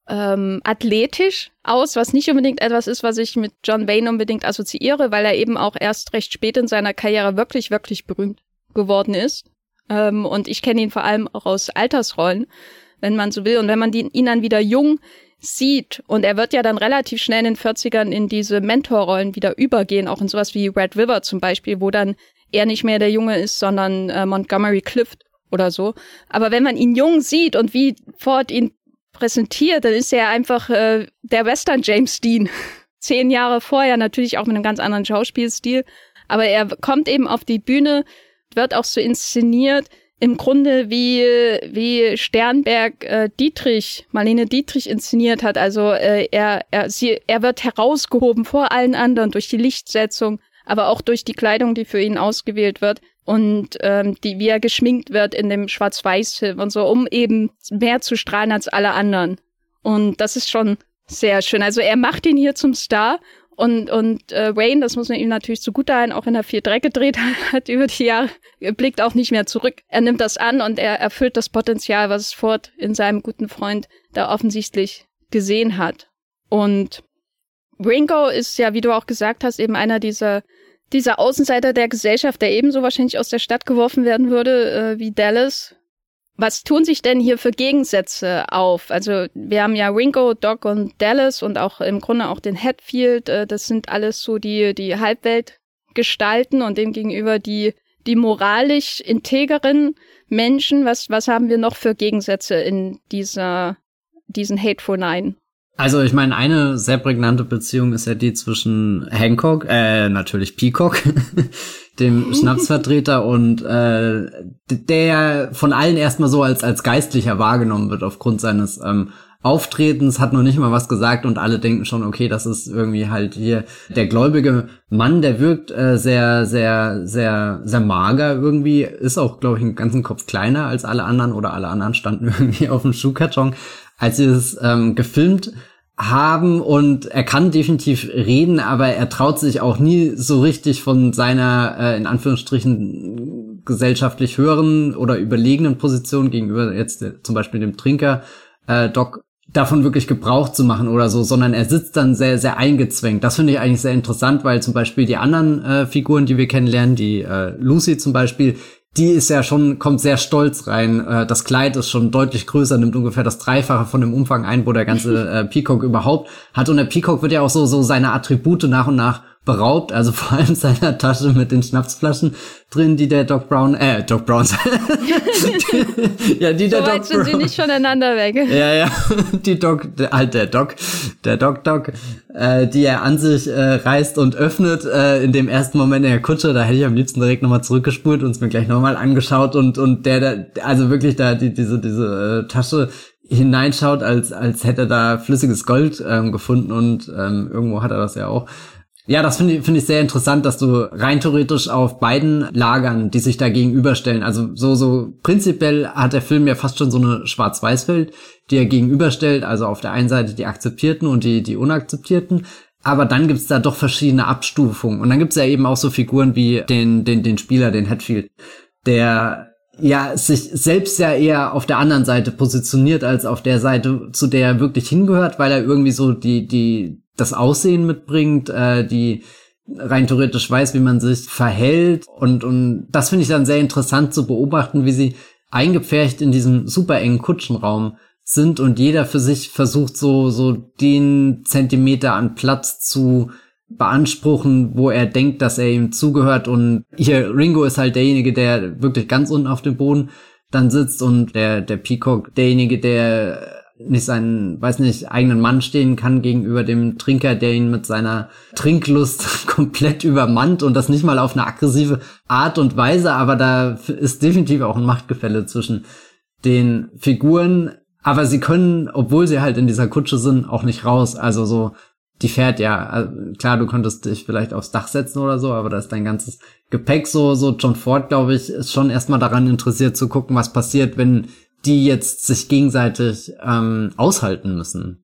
ähm, athletisch aus, was nicht unbedingt etwas ist, was ich mit John Wayne unbedingt assoziiere, weil er eben auch erst recht spät in seiner Karriere wirklich, wirklich berühmt geworden ist. Ähm, und ich kenne ihn vor allem auch aus Altersrollen, wenn man so will. Und wenn man die, ihn dann wieder jung sieht, und er wird ja dann relativ schnell in den 40ern in diese Mentorrollen wieder übergehen, auch in sowas wie Red River zum Beispiel, wo dann er nicht mehr der Junge ist, sondern äh, Montgomery Clift oder so. Aber wenn man ihn jung sieht und wie Ford ihn präsentiert, dann ist er einfach äh, der Western James Dean. Zehn Jahre vorher natürlich auch mit einem ganz anderen Schauspielstil. Aber er kommt eben auf die Bühne, wird auch so inszeniert, im Grunde wie, wie Sternberg äh, Dietrich, Marlene Dietrich inszeniert hat. Also äh, er, er, sie, er wird herausgehoben vor allen anderen durch die Lichtsetzung, aber auch durch die Kleidung, die für ihn ausgewählt wird und ähm, die, wie er geschminkt wird in dem Schwarz-Weiß-Film und so, um eben mehr zu strahlen als alle anderen. Und das ist schon sehr schön. Also er macht ihn hier zum Star und, und äh, Wayne, das muss man ihm natürlich zugutehalten, auch wenn er viel Dreck gedreht hat über die Jahre, blickt auch nicht mehr zurück. Er nimmt das an und er erfüllt das Potenzial, was Ford in seinem guten Freund da offensichtlich gesehen hat. Und Ringo ist ja, wie du auch gesagt hast, eben einer dieser dieser Außenseiter der Gesellschaft, der ebenso wahrscheinlich aus der Stadt geworfen werden würde äh, wie Dallas. Was tun sich denn hier für Gegensätze auf? Also wir haben ja Ringo, Doc und Dallas und auch im Grunde auch den Hatfield. Äh, das sind alles so die die Halbweltgestalten und demgegenüber die die moralisch integeren Menschen. Was was haben wir noch für Gegensätze in dieser diesen Hateful Nine? Also ich meine, eine sehr prägnante Beziehung ist ja die zwischen Hancock, äh, natürlich Peacock, dem Schnapsvertreter und äh, der von allen erstmal so als als Geistlicher wahrgenommen wird aufgrund seines ähm, Auftretens, hat noch nicht mal was gesagt und alle denken schon, okay, das ist irgendwie halt hier der gläubige Mann, der wirkt äh, sehr, sehr, sehr, sehr mager irgendwie, ist auch, glaube ich, einen ganzen Kopf kleiner als alle anderen oder alle anderen standen irgendwie auf dem Schuhkarton. Als sie es ähm, gefilmt haben und er kann definitiv reden, aber er traut sich auch nie so richtig von seiner äh, in Anführungsstrichen gesellschaftlich höheren oder überlegenen Position gegenüber jetzt äh, zum Beispiel dem Trinker äh, Doc davon wirklich Gebrauch zu machen oder so, sondern er sitzt dann sehr, sehr eingezwängt. Das finde ich eigentlich sehr interessant, weil zum Beispiel die anderen äh, Figuren, die wir kennenlernen, die äh, Lucy zum Beispiel, die ist ja schon, kommt sehr stolz rein. Äh, das Kleid ist schon deutlich größer, nimmt ungefähr das Dreifache von dem Umfang ein, wo der ganze äh, Peacock überhaupt hat. Und der Peacock wird ja auch so, so seine Attribute nach und nach beraubt, also vor allem seiner Tasche mit den Schnapsflaschen drin, die der Doc Brown, äh, Doc Brown, ja, die der so Doc sind Brown, sie nicht voneinander weg. Ja, ja, die Doc, der, halt der Doc, der Doc Doc, äh, die er an sich äh, reißt und öffnet, äh, in dem ersten Moment in der Kutsche, da hätte ich am liebsten direkt nochmal zurückgespult und es mir gleich nochmal angeschaut und, und der, der, also wirklich da die, diese, diese äh, Tasche hineinschaut, als, als hätte er da flüssiges Gold ähm, gefunden und ähm, irgendwo hat er das ja auch. Ja, das finde ich, finde ich sehr interessant, dass du rein theoretisch auf beiden Lagern, die sich da gegenüberstellen, also so, so prinzipiell hat der Film ja fast schon so eine Schwarz-Weiß-Welt, die er gegenüberstellt, also auf der einen Seite die Akzeptierten und die, die Unakzeptierten. Aber dann gibt's da doch verschiedene Abstufungen. Und dann gibt's ja eben auch so Figuren wie den, den, den Spieler, den Hatfield, der ja sich selbst ja eher auf der anderen Seite positioniert als auf der Seite, zu der er wirklich hingehört, weil er irgendwie so die, die, das Aussehen mitbringt, äh, die rein theoretisch weiß, wie man sich verhält. Und, und das finde ich dann sehr interessant zu beobachten, wie sie eingepfercht in diesem super engen Kutschenraum sind und jeder für sich versucht, so, so den Zentimeter an Platz zu beanspruchen, wo er denkt, dass er ihm zugehört. Und hier, Ringo ist halt derjenige, der wirklich ganz unten auf dem Boden dann sitzt und der, der Peacock derjenige, der nicht seinen, weiß nicht, eigenen Mann stehen kann gegenüber dem Trinker, der ihn mit seiner Trinklust komplett übermannt und das nicht mal auf eine aggressive Art und Weise, aber da ist definitiv auch ein Machtgefälle zwischen den Figuren, aber sie können, obwohl sie halt in dieser Kutsche sind, auch nicht raus. Also so, die fährt ja, also klar, du könntest dich vielleicht aufs Dach setzen oder so, aber da ist dein ganzes Gepäck so, so John Ford, glaube ich, ist schon erstmal daran interessiert zu gucken, was passiert, wenn die jetzt sich gegenseitig ähm, aushalten müssen.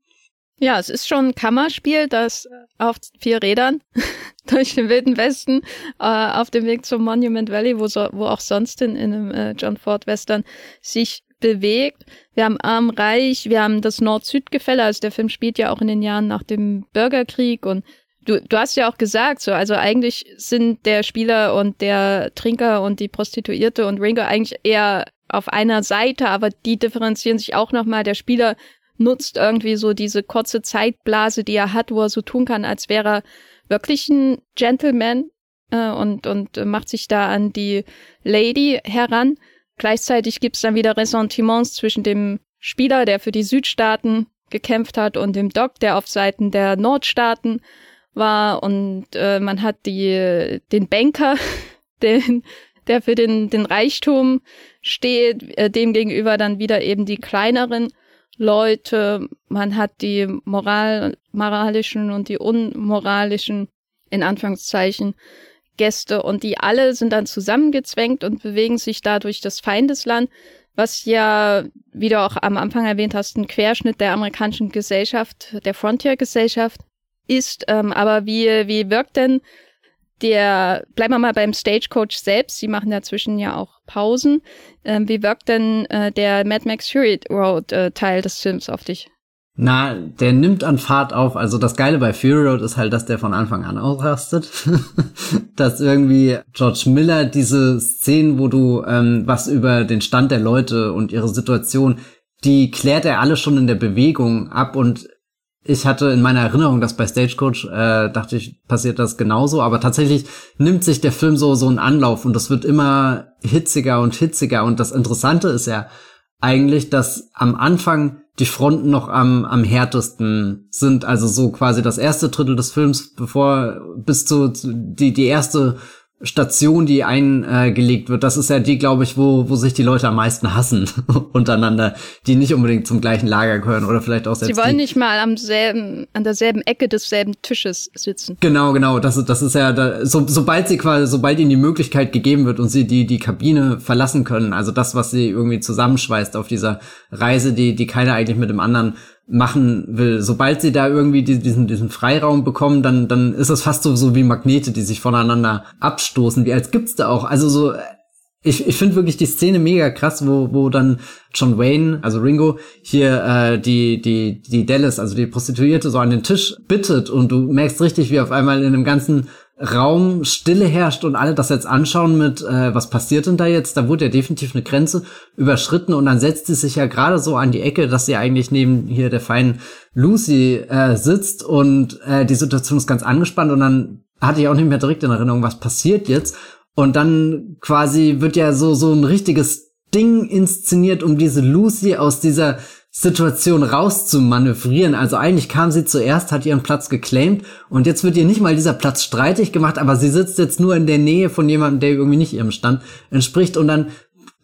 Ja, es ist schon ein Kammerspiel, das auf vier Rädern durch den Wilden Westen äh, auf dem Weg zum Monument Valley, wo, so, wo auch sonst in, in einem äh, John Ford Western sich bewegt. Wir haben Arm-Reich, wir haben das Nord-Süd-Gefälle, also der Film spielt ja auch in den Jahren nach dem Bürgerkrieg und du, du hast ja auch gesagt, so, also eigentlich sind der Spieler und der Trinker und die Prostituierte und Ringo eigentlich eher auf einer Seite, aber die differenzieren sich auch nochmal. Der Spieler nutzt irgendwie so diese kurze Zeitblase, die er hat, wo er so tun kann, als wäre er wirklich ein Gentleman äh, und, und macht sich da an die Lady heran. Gleichzeitig gibt's dann wieder Ressentiments zwischen dem Spieler, der für die Südstaaten gekämpft hat, und dem Doc, der auf Seiten der Nordstaaten war. Und äh, man hat die, den Banker, den, der für den, den Reichtum steht, äh, dem gegenüber dann wieder eben die kleineren Leute. Man hat die moral, moralischen und die unmoralischen, in Anführungszeichen, Gäste und die alle sind dann zusammengezwängt und bewegen sich dadurch das Feindesland, was ja, wie du auch am Anfang erwähnt hast, ein Querschnitt der amerikanischen Gesellschaft, der Frontier-Gesellschaft ist. Ähm, aber wie, wie wirkt denn der, bleiben wir mal beim Stagecoach selbst, sie machen dazwischen ja auch Pausen. Ähm, wie wirkt denn äh, der Mad Max Fury Road äh, Teil des Films auf dich? Na, der nimmt an Fahrt auf. Also das Geile bei Fury Road ist halt, dass der von Anfang an ausrastet. dass irgendwie George Miller diese Szenen, wo du ähm, was über den Stand der Leute und ihre Situation, die klärt er alle schon in der Bewegung ab und ich hatte in meiner Erinnerung, dass bei Stagecoach, äh, dachte ich, passiert das genauso, aber tatsächlich nimmt sich der Film so, so einen Anlauf und es wird immer hitziger und hitziger und das Interessante ist ja eigentlich, dass am Anfang die Fronten noch am, am härtesten sind. Also so quasi das erste Drittel des Films, bevor bis zu, zu die, die erste Station, die eingelegt wird, das ist ja die, glaube ich, wo, wo sich die Leute am meisten hassen untereinander, die nicht unbedingt zum gleichen Lager gehören oder vielleicht auch selbst. Sie wollen nicht mal am selben, an derselben Ecke desselben Tisches sitzen. Genau, genau. Das ist, das ist ja, da, so, sobald sie quasi, sobald ihnen die Möglichkeit gegeben wird und sie die, die Kabine verlassen können, also das, was sie irgendwie zusammenschweißt auf dieser Reise, die, die keiner eigentlich mit dem anderen machen will. Sobald sie da irgendwie diesen, diesen Freiraum bekommen, dann, dann ist das fast so, so wie Magnete, die sich voneinander abstoßen. Wie als gibt's da auch. Also so, ich, ich finde wirklich die Szene mega krass, wo, wo dann John Wayne, also Ringo, hier äh, die, die, die Dallas, also die Prostituierte, so an den Tisch bittet und du merkst richtig, wie auf einmal in dem ganzen Raum Stille herrscht und alle das jetzt anschauen mit, äh, was passiert denn da jetzt? Da wurde ja definitiv eine Grenze überschritten und dann setzt sie sich ja gerade so an die Ecke, dass sie eigentlich neben hier der feinen Lucy äh, sitzt und äh, die Situation ist ganz angespannt und dann hatte ich auch nicht mehr direkt in Erinnerung, was passiert jetzt. Und dann quasi wird ja so, so ein richtiges Ding inszeniert, um diese Lucy aus dieser Situation rauszumanövrieren. Also eigentlich kam sie zuerst, hat ihren Platz geclaimed und jetzt wird ihr nicht mal dieser Platz streitig gemacht, aber sie sitzt jetzt nur in der Nähe von jemandem, der irgendwie nicht ihrem Stand entspricht und dann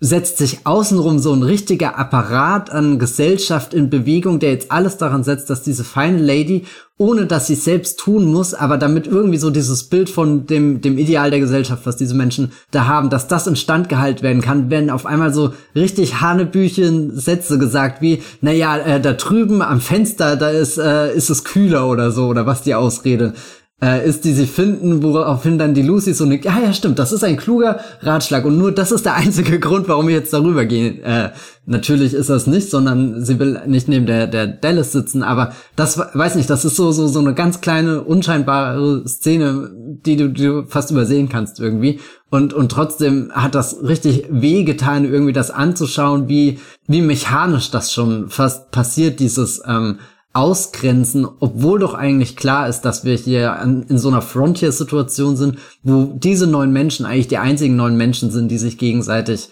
setzt sich außenrum so ein richtiger Apparat an Gesellschaft in Bewegung, der jetzt alles daran setzt, dass diese feine Lady, ohne dass sie selbst tun muss, aber damit irgendwie so dieses Bild von dem, dem Ideal der Gesellschaft, was diese Menschen da haben, dass das instand gehalten werden kann, werden auf einmal so richtig Hanebüchen Sätze gesagt, wie, naja, äh, da drüben am Fenster, da ist, äh, ist es kühler oder so, oder was die Ausrede äh, ist, die sie finden, woraufhin dann die Lucy so nickt, ja, ja, stimmt, das ist ein kluger Ratschlag und nur das ist der einzige Grund, warum wir jetzt darüber gehen. Äh, natürlich ist das nicht, sondern sie will nicht neben der, der Dallas sitzen, aber das, weiß nicht, das ist so, so, so eine ganz kleine, unscheinbare Szene, die du, die du fast übersehen kannst irgendwie. Und, und trotzdem hat das richtig wehgetan, irgendwie das anzuschauen, wie, wie mechanisch das schon fast passiert, dieses, ähm, ausgrenzen, obwohl doch eigentlich klar ist, dass wir hier an, in so einer Frontier-Situation sind, wo diese neun Menschen eigentlich die einzigen neun Menschen sind, die sich gegenseitig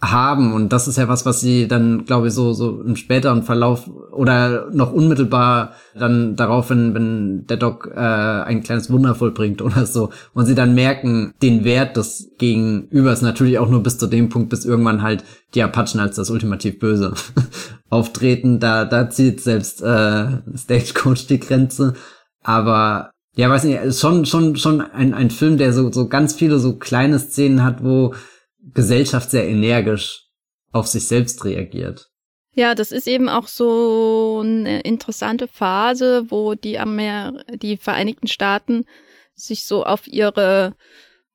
haben. Und das ist ja was, was sie dann, glaube ich, so, so im späteren Verlauf oder noch unmittelbar dann darauf, wenn, wenn der Doc äh, ein kleines Wunder vollbringt oder so. Und sie dann merken, den Wert des Gegenübers natürlich auch nur bis zu dem Punkt, bis irgendwann halt die Apachen als das ultimativ Böse auftreten. Da, da zieht selbst äh, Stagecoach die Grenze. Aber ja, weiß nicht, schon, schon, schon ein, ein Film, der so, so ganz viele so kleine Szenen hat, wo Gesellschaft sehr energisch auf sich selbst reagiert. Ja, das ist eben auch so eine interessante Phase, wo die, Amer die Vereinigten Staaten sich so auf ihre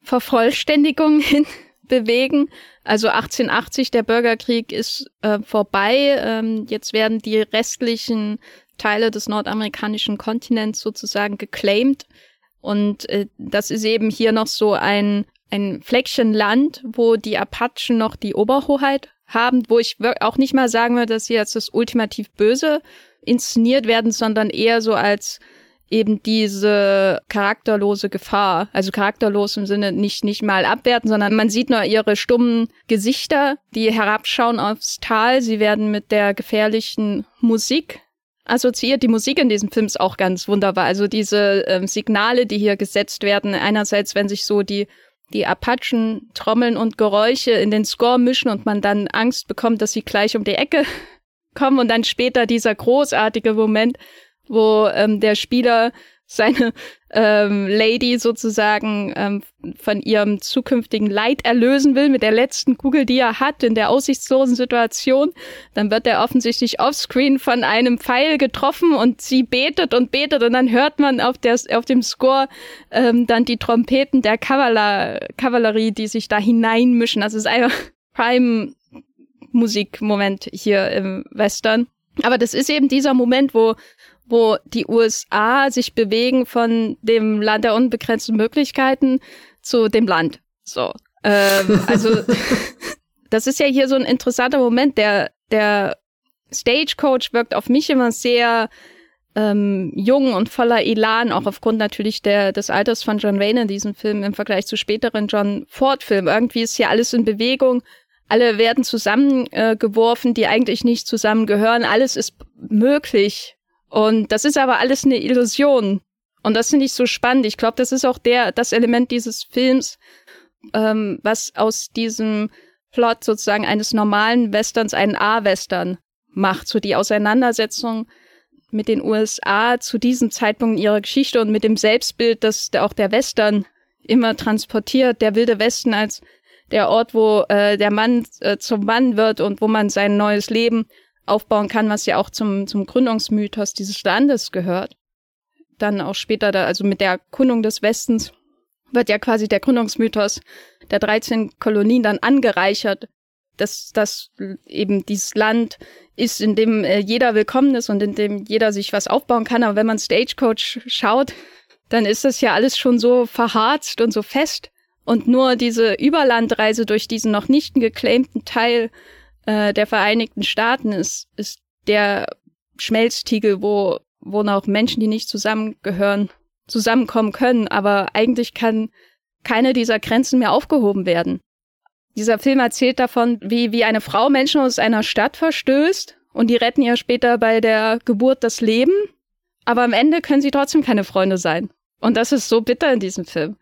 Vervollständigung hin bewegen. Also 1880, der Bürgerkrieg ist äh, vorbei. Ähm, jetzt werden die restlichen Teile des nordamerikanischen Kontinents sozusagen geclaimed. Und äh, das ist eben hier noch so ein ein Fleckchen Land, wo die Apachen noch die Oberhoheit haben, wo ich auch nicht mal sagen würde, dass sie als das ultimativ Böse inszeniert werden, sondern eher so als eben diese charakterlose Gefahr. Also charakterlos im Sinne nicht, nicht mal abwerten, sondern man sieht nur ihre stummen Gesichter, die herabschauen aufs Tal. Sie werden mit der gefährlichen Musik assoziiert. Die Musik in diesem Film ist auch ganz wunderbar. Also diese ähm, Signale, die hier gesetzt werden. Einerseits, wenn sich so die die Apachen Trommeln und Geräusche in den Score mischen und man dann Angst bekommt, dass sie gleich um die Ecke kommen. Und dann später dieser großartige Moment, wo ähm, der Spieler seine ähm, Lady sozusagen ähm, von ihrem zukünftigen Leid erlösen will mit der letzten Kugel, die er hat in der aussichtslosen Situation, dann wird er offensichtlich offscreen von einem Pfeil getroffen und sie betet und betet und dann hört man auf, der, auf dem Score ähm, dann die Trompeten der Kavallerie, Kavallerie, die sich da hineinmischen. Das ist einfach Prime Musikmoment hier im Western. Aber das ist eben dieser Moment, wo wo die USA sich bewegen von dem Land der unbegrenzten Möglichkeiten zu dem Land. So. Ähm, also das ist ja hier so ein interessanter Moment. Der, der Stagecoach wirkt auf mich immer sehr ähm, jung und voller Elan, auch aufgrund natürlich der, des Alters von John Wayne in diesem Film im Vergleich zu späteren John Ford-Filmen. Irgendwie ist hier alles in Bewegung. Alle werden zusammengeworfen, äh, die eigentlich nicht zusammengehören. Alles ist möglich. Und das ist aber alles eine Illusion. Und das finde ich so spannend. Ich glaube, das ist auch der, das Element dieses Films, ähm, was aus diesem Plot sozusagen eines normalen Westerns einen A-Western macht. So die Auseinandersetzung mit den USA zu diesem Zeitpunkt in ihrer Geschichte und mit dem Selbstbild, das auch der Western immer transportiert, der wilde Westen als der Ort, wo äh, der Mann äh, zum Mann wird und wo man sein neues Leben aufbauen kann, was ja auch zum, zum Gründungsmythos dieses Landes gehört. Dann auch später, da, also mit der Erkundung des Westens, wird ja quasi der Gründungsmythos der 13 Kolonien dann angereichert, dass, dass eben dieses Land ist, in dem äh, jeder willkommen ist und in dem jeder sich was aufbauen kann. Aber wenn man Stagecoach schaut, dann ist das ja alles schon so verharzt und so fest. Und nur diese Überlandreise durch diesen noch nicht geclaimten Teil äh, der Vereinigten Staaten ist, ist der Schmelztiegel, wo, wo noch Menschen, die nicht zusammengehören, zusammenkommen können. Aber eigentlich kann keine dieser Grenzen mehr aufgehoben werden. Dieser Film erzählt davon, wie, wie eine Frau Menschen aus einer Stadt verstößt und die retten ihr später bei der Geburt das Leben. Aber am Ende können sie trotzdem keine Freunde sein. Und das ist so bitter in diesem Film.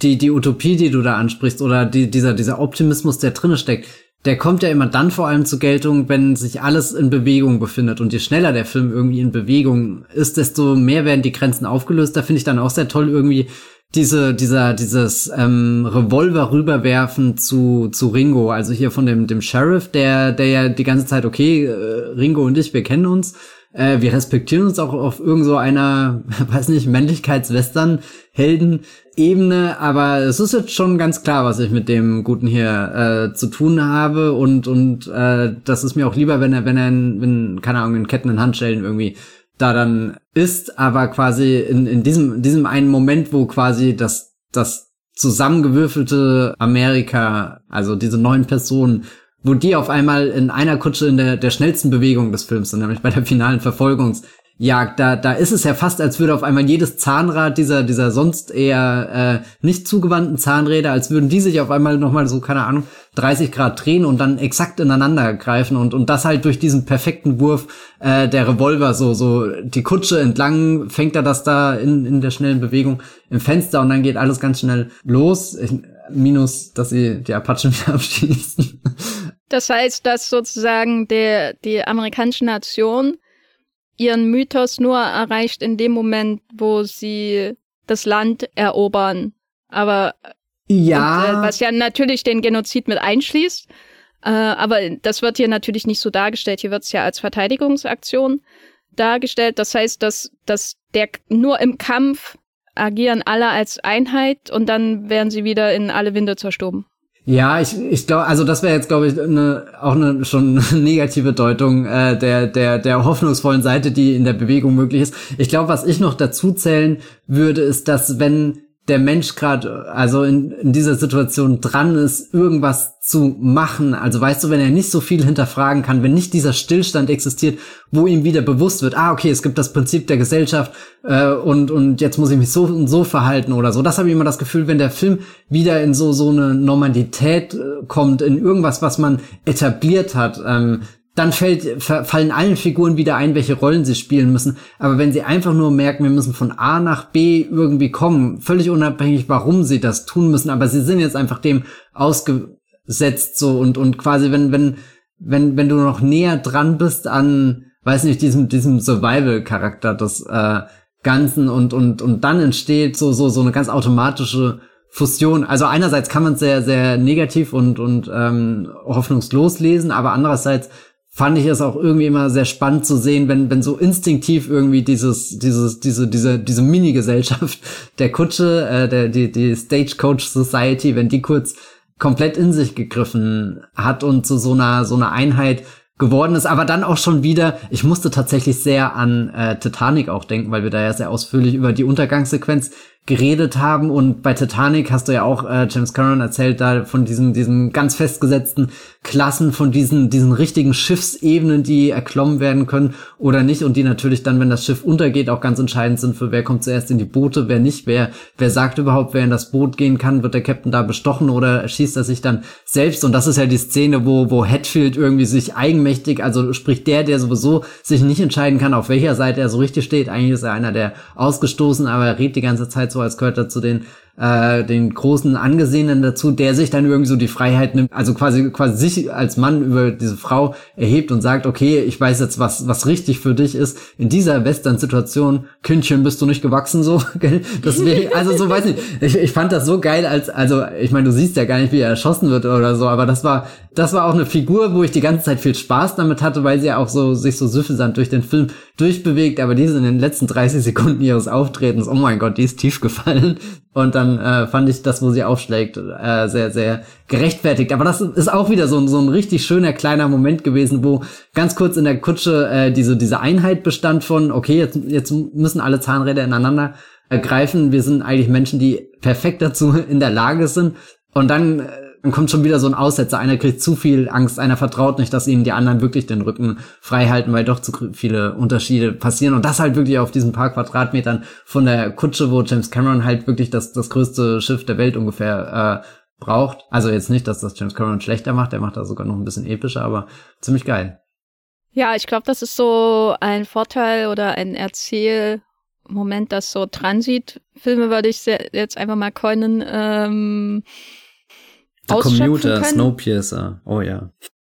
Die, die Utopie, die du da ansprichst, oder die, dieser, dieser Optimismus, der drinne steckt, der kommt ja immer dann vor allem zur Geltung, wenn sich alles in Bewegung befindet. Und je schneller der Film irgendwie in Bewegung ist, desto mehr werden die Grenzen aufgelöst. Da finde ich dann auch sehr toll irgendwie diese, dieser, dieses ähm, Revolver rüberwerfen zu, zu Ringo, also hier von dem, dem Sheriff, der, der ja die ganze Zeit, okay, äh, Ringo und ich, wir kennen uns, äh, wir respektieren uns auch auf irgend so einer, weiß nicht, Männlichkeits-Western-Helden-Ebene, aber es ist jetzt schon ganz klar, was ich mit dem Guten hier äh, zu tun habe und und äh, das ist mir auch lieber, wenn er, wenn er, in, wenn keine Ahnung, in Ketten und Handschellen irgendwie da dann ist, aber quasi in, in diesem, in diesem einen Moment, wo quasi das, das zusammengewürfelte Amerika, also diese neun Personen wo die auf einmal in einer Kutsche in der, der schnellsten Bewegung des Films sind, nämlich bei der finalen Verfolgungsjagd da, da ist es ja fast, als würde auf einmal jedes Zahnrad dieser, dieser sonst eher äh, nicht zugewandten Zahnräder, als würden die sich auf einmal nochmal so, keine Ahnung, 30 Grad drehen und dann exakt ineinander greifen und, und das halt durch diesen perfekten Wurf äh, der Revolver, so, so die Kutsche entlang, fängt er das da in, in der schnellen Bewegung im Fenster und dann geht alles ganz schnell los. Minus, dass sie die Apachen wieder abschießen. Das heißt, dass sozusagen der, die amerikanische Nation ihren Mythos nur erreicht in dem Moment, wo sie das Land erobern. Aber ja, und, äh, was ja natürlich den Genozid mit einschließt. Äh, aber das wird hier natürlich nicht so dargestellt. Hier wird es ja als Verteidigungsaktion dargestellt. Das heißt, dass, dass der nur im Kampf agieren alle als Einheit und dann werden sie wieder in alle Winde zerstoben. Ja, ich, ich glaube, also das wäre jetzt, glaube ich, eine, auch eine schon negative Deutung äh, der, der, der hoffnungsvollen Seite, die in der Bewegung möglich ist. Ich glaube, was ich noch dazu zählen würde, ist, dass wenn der Mensch gerade, also in, in dieser Situation dran ist, irgendwas zu machen. Also weißt du, wenn er nicht so viel hinterfragen kann, wenn nicht dieser Stillstand existiert, wo ihm wieder bewusst wird, ah, okay, es gibt das Prinzip der Gesellschaft äh, und, und jetzt muss ich mich so und so verhalten oder so. Das habe ich immer das Gefühl, wenn der Film wieder in so, so eine Normalität äh, kommt, in irgendwas, was man etabliert hat, ähm, dann fällt, fallen allen Figuren wieder ein, welche Rollen sie spielen müssen. Aber wenn sie einfach nur merken, wir müssen von A nach B irgendwie kommen, völlig unabhängig, warum sie das tun müssen, aber sie sind jetzt einfach dem ausgesetzt so und, und quasi, wenn, wenn, wenn, wenn du noch näher dran bist an, weiß nicht, diesem, diesem Survival-Charakter des äh, Ganzen und, und, und dann entsteht so, so, so eine ganz automatische Fusion. Also einerseits kann man es sehr, sehr negativ und, und ähm, hoffnungslos lesen, aber andererseits fand ich es auch irgendwie immer sehr spannend zu sehen, wenn, wenn so instinktiv irgendwie dieses, dieses, diese, diese, diese Mini-Gesellschaft der Kutsche, äh, der, die, die Stagecoach Society, wenn die kurz komplett in sich gegriffen hat und zu so einer, so einer Einheit geworden ist, aber dann auch schon wieder, ich musste tatsächlich sehr an äh, Titanic auch denken, weil wir da ja sehr ausführlich über die Untergangssequenz geredet haben. Und bei Titanic hast du ja auch äh, James Cameron erzählt da von diesen diesen ganz festgesetzten Klassen von diesen diesen richtigen Schiffsebenen, die erklommen werden können oder nicht. Und die natürlich dann, wenn das Schiff untergeht, auch ganz entscheidend sind für wer kommt zuerst in die Boote, wer nicht, wer wer sagt überhaupt, wer in das Boot gehen kann, wird der Captain da bestochen oder schießt er sich dann selbst? Und das ist ja die Szene, wo wo Hatfield irgendwie sich eigenmächtig, also sprich der, der sowieso sich nicht entscheiden kann, auf welcher Seite er so richtig steht, eigentlich ist er einer der ausgestoßen, aber er redet die ganze Zeit so so als gehört er zu den äh, den großen Angesehenen dazu, der sich dann irgendwie so die Freiheit nimmt, also quasi quasi sich als Mann über diese Frau erhebt und sagt, okay, ich weiß jetzt, was was richtig für dich ist. In dieser Western-Situation, Kündchen, bist du nicht gewachsen so, gell? Das wär, also so weiß nicht. Ich, ich fand das so geil, als also ich meine, du siehst ja gar nicht, wie er erschossen wird oder so, aber das war das war auch eine Figur, wo ich die ganze Zeit viel Spaß damit hatte, weil sie ja auch so sich so süffisant durch den Film durchbewegt, aber die ist in den letzten 30 Sekunden ihres Auftretens, oh mein Gott, die ist tief gefallen. Und dann äh, fand ich das, wo sie aufschlägt, äh, sehr, sehr gerechtfertigt. Aber das ist auch wieder so, so ein richtig schöner kleiner Moment gewesen, wo ganz kurz in der Kutsche äh, diese, diese Einheit bestand von, okay, jetzt, jetzt müssen alle Zahnräder ineinander ergreifen. Wir sind eigentlich Menschen, die perfekt dazu in der Lage sind. Und dann äh, dann kommt schon wieder so ein Aussetzer. Einer kriegt zu viel Angst, einer vertraut nicht, dass ihnen die anderen wirklich den Rücken frei halten, weil doch zu viele Unterschiede passieren. Und das halt wirklich auf diesen paar Quadratmetern von der Kutsche, wo James Cameron halt wirklich das, das größte Schiff der Welt ungefähr äh, braucht. Also jetzt nicht, dass das James Cameron schlechter macht, der macht das sogar noch ein bisschen epischer, aber ziemlich geil. Ja, ich glaube, das ist so ein Vorteil oder ein Erzählmoment, dass so Transitfilme würde ich jetzt einfach mal coinen, ähm, The Commuter, Snowpiercer, oh ja.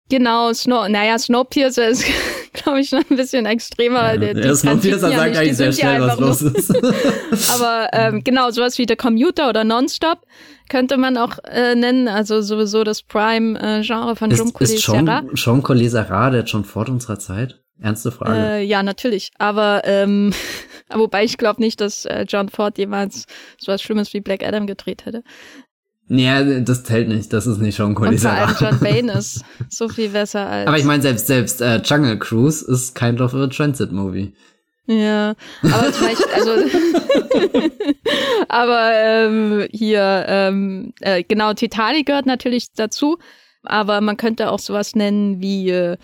Genau, Snow, naja, Snowpiercer ist, glaube ich, noch ein bisschen extremer. Ja, der, der Snowpiercer sagt ja eigentlich sehr schnell, was los ist. Aber ähm, genau, sowas wie The Commuter oder Nonstop könnte man auch äh, nennen. Also sowieso das Prime-Genre äh, von ist, Collet Jean Collet Serra, der schon vor unserer Zeit? Ernste Frage. Äh, ja, natürlich. Aber ähm, wobei ich glaube nicht, dass äh, John Ford jemals sowas Schlimmes wie Black Adam gedreht hätte. Ja, das zählt nicht. Das ist nicht Sean Connery. Vor allem John Bane ist so viel besser als. Aber ich meine, selbst selbst äh, Jungle Cruise ist kind of a transit movie. Ja, aber vielleicht, also, aber ähm, hier, ähm, äh, genau, Titanic gehört natürlich dazu, aber man könnte auch sowas nennen wie äh,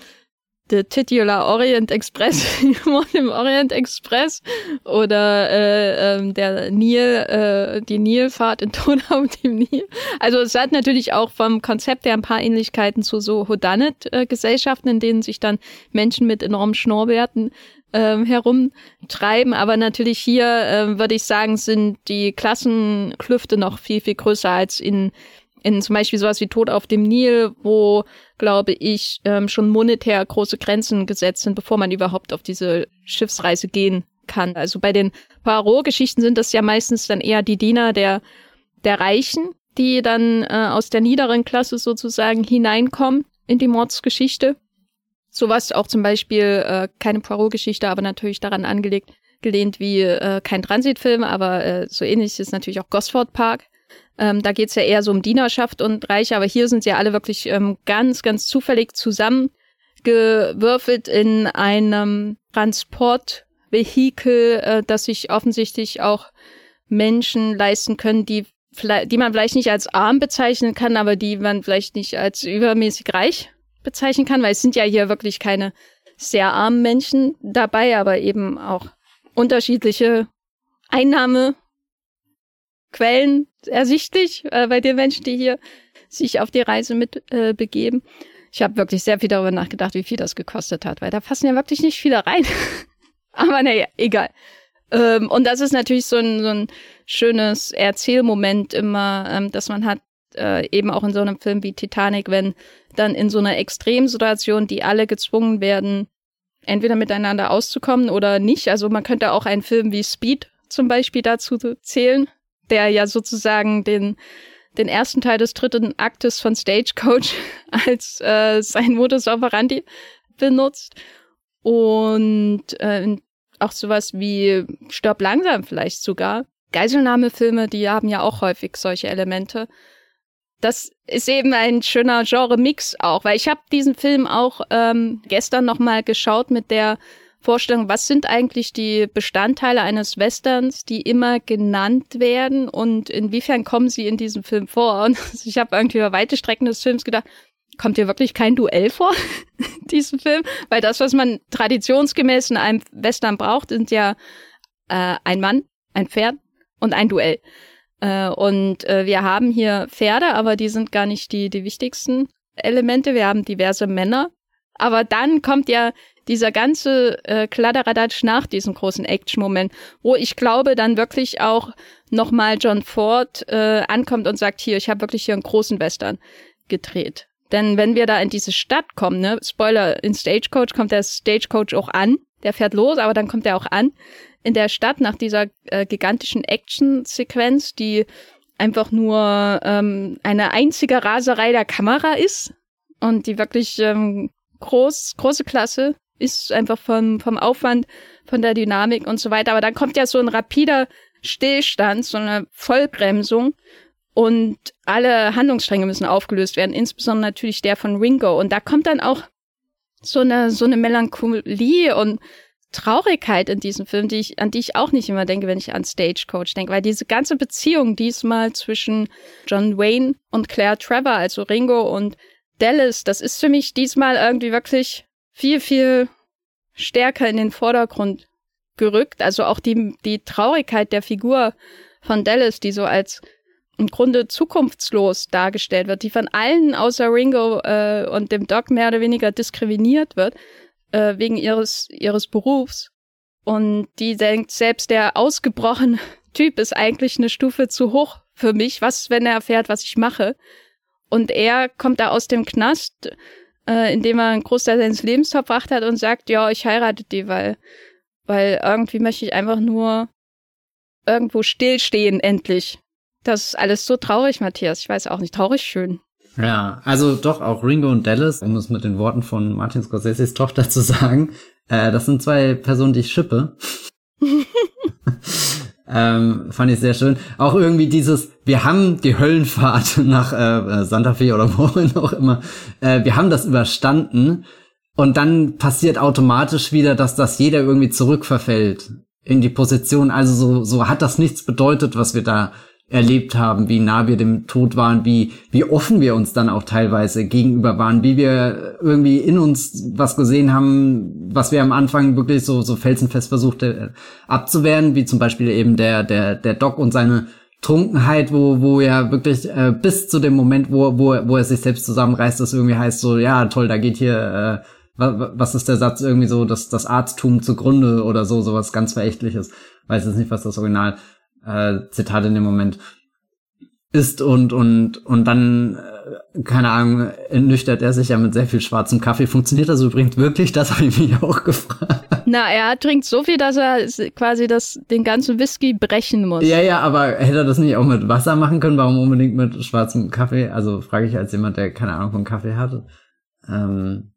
The Titular Orient Express, im Orient Express oder äh, ähm, der Nil, äh, die Nilfahrt in Tod auf dem Nil. Also es hat natürlich auch vom Konzept her ein paar Ähnlichkeiten zu so Houdanet-Gesellschaften, in denen sich dann Menschen mit enormen Schnurrbärten ähm, herumtreiben. Aber natürlich hier äh, würde ich sagen, sind die Klassenklüfte noch viel, viel größer als in in zum Beispiel sowas wie Tod auf dem Nil, wo, glaube ich, ähm, schon monetär große Grenzen gesetzt sind, bevor man überhaupt auf diese Schiffsreise gehen kann. Also bei den Poirot-Geschichten sind das ja meistens dann eher die Diener der, der Reichen, die dann äh, aus der niederen Klasse sozusagen hineinkommen in die Mordsgeschichte. Sowas auch zum Beispiel, äh, keine Poirot-Geschichte, aber natürlich daran angelegt, gelehnt wie äh, kein Transitfilm, aber äh, so ähnlich ist natürlich auch Gosford Park. Ähm, da geht's ja eher so um Dienerschaft und Reich, aber hier sind sie ja alle wirklich ähm, ganz, ganz zufällig zusammengewürfelt in einem Transportvehikel, äh, das sich offensichtlich auch Menschen leisten können, die die man vielleicht nicht als arm bezeichnen kann, aber die man vielleicht nicht als übermäßig reich bezeichnen kann, weil es sind ja hier wirklich keine sehr armen Menschen dabei, aber eben auch unterschiedliche Einnahme Quellen ersichtlich äh, bei den Menschen, die hier sich auf die Reise mit äh, begeben. Ich habe wirklich sehr viel darüber nachgedacht, wie viel das gekostet hat, weil da passen ja wirklich nicht viele rein. Aber naja, egal. Ähm, und das ist natürlich so ein, so ein schönes Erzählmoment immer, ähm, dass man hat, äh, eben auch in so einem Film wie Titanic, wenn dann in so einer Extremsituation, die alle gezwungen werden, entweder miteinander auszukommen oder nicht. Also man könnte auch einen Film wie Speed zum Beispiel dazu zählen, der ja sozusagen den, den ersten Teil des dritten Aktes von Stagecoach als äh, sein Modus operandi benutzt. Und äh, auch sowas wie Stirb langsam vielleicht sogar. Geiselnahmefilme, die haben ja auch häufig solche Elemente. Das ist eben ein schöner Genre-Mix auch, weil ich habe diesen Film auch ähm, gestern nochmal geschaut mit der Vorstellung, was sind eigentlich die Bestandteile eines Westerns, die immer genannt werden und inwiefern kommen sie in diesem Film vor? Und ich habe irgendwie über weite Strecken des Films gedacht, kommt hier wirklich kein Duell vor, diesem Film? Weil das, was man traditionsgemäß in einem Western braucht, sind ja äh, ein Mann, ein Pferd und ein Duell. Äh, und äh, wir haben hier Pferde, aber die sind gar nicht die, die wichtigsten Elemente. Wir haben diverse Männer. Aber dann kommt ja dieser ganze äh, Kladderadatsch nach diesem großen Action-Moment, wo ich glaube, dann wirklich auch nochmal John Ford äh, ankommt und sagt, hier, ich habe wirklich hier einen großen Western gedreht. Denn wenn wir da in diese Stadt kommen, ne, Spoiler, in Stagecoach kommt der Stagecoach auch an, der fährt los, aber dann kommt er auch an in der Stadt nach dieser äh, gigantischen Action-Sequenz, die einfach nur ähm, eine einzige Raserei der Kamera ist und die wirklich ähm, groß, große Klasse ist einfach vom, vom Aufwand, von der Dynamik und so weiter. Aber dann kommt ja so ein rapider Stillstand, so eine Vollbremsung und alle Handlungsstränge müssen aufgelöst werden, insbesondere natürlich der von Ringo. Und da kommt dann auch so eine, so eine Melancholie und Traurigkeit in diesem Film, die ich, an die ich auch nicht immer denke, wenn ich an Stagecoach denke, weil diese ganze Beziehung diesmal zwischen John Wayne und Claire Trevor, also Ringo und Dallas, das ist für mich diesmal irgendwie wirklich viel, viel stärker in den Vordergrund gerückt. Also auch die, die Traurigkeit der Figur von Dallas, die so als im Grunde zukunftslos dargestellt wird, die von allen außer Ringo äh, und dem Doc mehr oder weniger diskriminiert wird, äh, wegen ihres, ihres Berufs. Und die denkt, selbst der ausgebrochene Typ ist eigentlich eine Stufe zu hoch für mich. Was, wenn er erfährt, was ich mache? Und er kommt da aus dem Knast äh, indem er einen Großteil seines Lebens verbracht hat und sagt, ja, ich heirate die, weil, weil irgendwie möchte ich einfach nur irgendwo stillstehen, endlich. Das ist alles so traurig, Matthias. Ich weiß auch nicht, traurig schön. Ja, also doch auch Ringo und Dallas, um es mit den Worten von Martin Scorseses Tochter zu sagen, äh, das sind zwei Personen, die ich schippe. Ähm, fand ich sehr schön. Auch irgendwie dieses, wir haben die Höllenfahrt nach äh, äh Santa Fe oder wohin auch immer, äh, wir haben das überstanden und dann passiert automatisch wieder, dass das jeder irgendwie zurückverfällt in die Position. Also so, so hat das nichts bedeutet, was wir da erlebt haben, wie nah wir dem Tod waren, wie, wie offen wir uns dann auch teilweise gegenüber waren, wie wir irgendwie in uns was gesehen haben, was wir am Anfang wirklich so, so felsenfest versuchte äh, abzuwehren, wie zum Beispiel eben der, der, der Doc und seine Trunkenheit, wo, wo ja wirklich äh, bis zu dem Moment, wo, wo, wo er sich selbst zusammenreißt, das irgendwie heißt so, ja, toll, da geht hier, äh, was, was ist der Satz irgendwie so, dass das Arzttum zugrunde oder so, sowas ganz Verächtliches. Weiß jetzt nicht, was das Original äh, Zitat in dem Moment ist und und und dann äh, keine Ahnung ernüchtert er sich ja mit sehr viel schwarzem Kaffee. Funktioniert das übrigens wirklich? Das habe ich mich auch gefragt. Na, er trinkt so viel, dass er quasi das den ganzen Whisky brechen muss. Ja, ja, aber hätte er das nicht auch mit Wasser machen können? Warum unbedingt mit schwarzem Kaffee? Also frage ich als jemand, der keine Ahnung von Kaffee hatte. Ähm,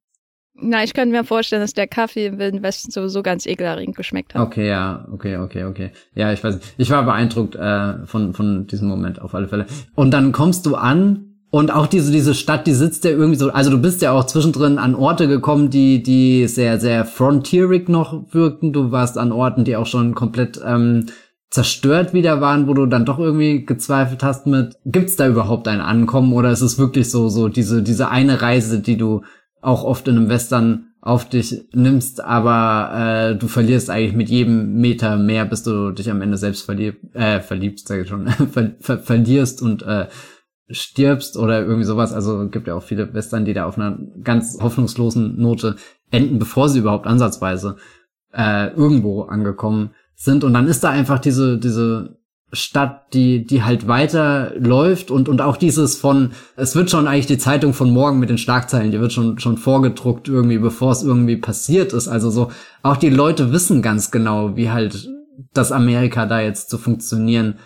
na, ich könnte mir vorstellen, dass der Kaffee im Wilden Westen sowieso ganz ekelerregend geschmeckt hat. Okay, ja, okay, okay, okay. Ja, ich weiß nicht. Ich war beeindruckt äh, von, von diesem Moment auf alle Fälle. Und dann kommst du an und auch diese, diese Stadt, die sitzt ja irgendwie so, also du bist ja auch zwischendrin an Orte gekommen, die, die sehr, sehr frontierig noch wirkten. Du warst an Orten, die auch schon komplett ähm, zerstört wieder waren, wo du dann doch irgendwie gezweifelt hast mit, gibt's da überhaupt ein Ankommen oder ist es wirklich so, so diese, diese eine Reise, die du auch oft in einem Western auf dich nimmst, aber äh, du verlierst eigentlich mit jedem Meter mehr, bis du dich am Ende selbst verlieb, äh, verliebst, sag ich schon, ver ver verlierst und äh, stirbst oder irgendwie sowas. Also gibt ja auch viele Western, die da auf einer ganz hoffnungslosen Note enden, bevor sie überhaupt ansatzweise äh, irgendwo angekommen sind. Und dann ist da einfach diese, diese Stadt, die, die halt weiter läuft und, und auch dieses von, es wird schon eigentlich die Zeitung von morgen mit den Schlagzeilen, die wird schon, schon vorgedruckt irgendwie, bevor es irgendwie passiert ist. Also so, auch die Leute wissen ganz genau, wie halt das Amerika da jetzt zu funktionieren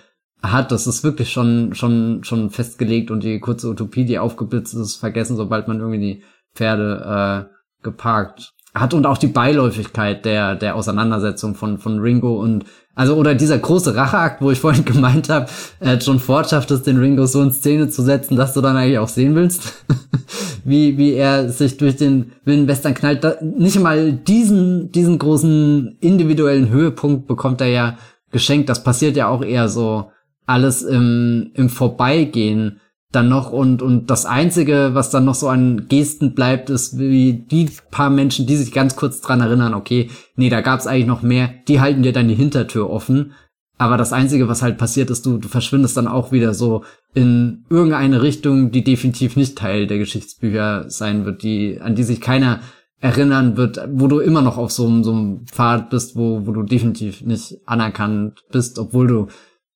hat. Das ist wirklich schon, schon, schon festgelegt und die kurze Utopie, die aufgeblitzt ist, vergessen, sobald man irgendwie die Pferde äh, geparkt hat und auch die Beiläufigkeit der der Auseinandersetzung von von Ringo und also oder dieser große Racheakt, wo ich vorhin gemeint habe, äh, John Ford schafft es, den Ringo so in Szene zu setzen, dass du dann eigentlich auch sehen willst, wie wie er sich durch den Wilden Western knallt. Da, nicht mal diesen diesen großen individuellen Höhepunkt bekommt er ja geschenkt. Das passiert ja auch eher so alles im im Vorbeigehen dann noch und und das einzige, was dann noch so an Gesten bleibt, ist wie die paar Menschen, die sich ganz kurz dran erinnern, okay, nee, da gab's eigentlich noch mehr, die halten dir dann die Hintertür offen, aber das einzige, was halt passiert ist, du du verschwindest dann auch wieder so in irgendeine Richtung, die definitiv nicht Teil der Geschichtsbücher sein wird, die an die sich keiner erinnern wird, wo du immer noch auf so einem, so einem Pfad bist, wo wo du definitiv nicht anerkannt bist, obwohl du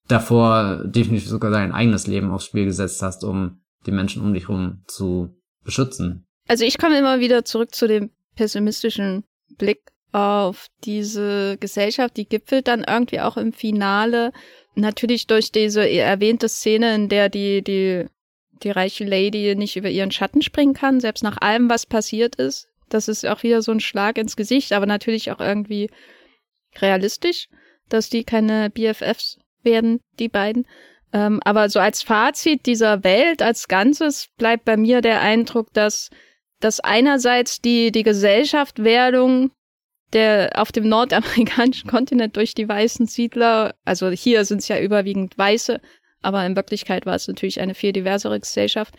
davor definitiv sogar dein eigenes Leben aufs Spiel gesetzt hast, um die Menschen um dich herum zu beschützen. Also ich komme immer wieder zurück zu dem pessimistischen Blick auf diese Gesellschaft, die gipfelt dann irgendwie auch im Finale natürlich durch diese erwähnte Szene, in der die, die, die reiche Lady nicht über ihren Schatten springen kann, selbst nach allem, was passiert ist. Das ist auch wieder so ein Schlag ins Gesicht, aber natürlich auch irgendwie realistisch, dass die keine BFFs werden, die beiden. Ähm, aber so als Fazit dieser Welt als Ganzes bleibt bei mir der Eindruck, dass, dass einerseits die, die Gesellschaftwerdung der auf dem nordamerikanischen Kontinent durch die weißen Siedler, also hier sind es ja überwiegend Weiße, aber in Wirklichkeit war es natürlich eine viel diversere Gesellschaft,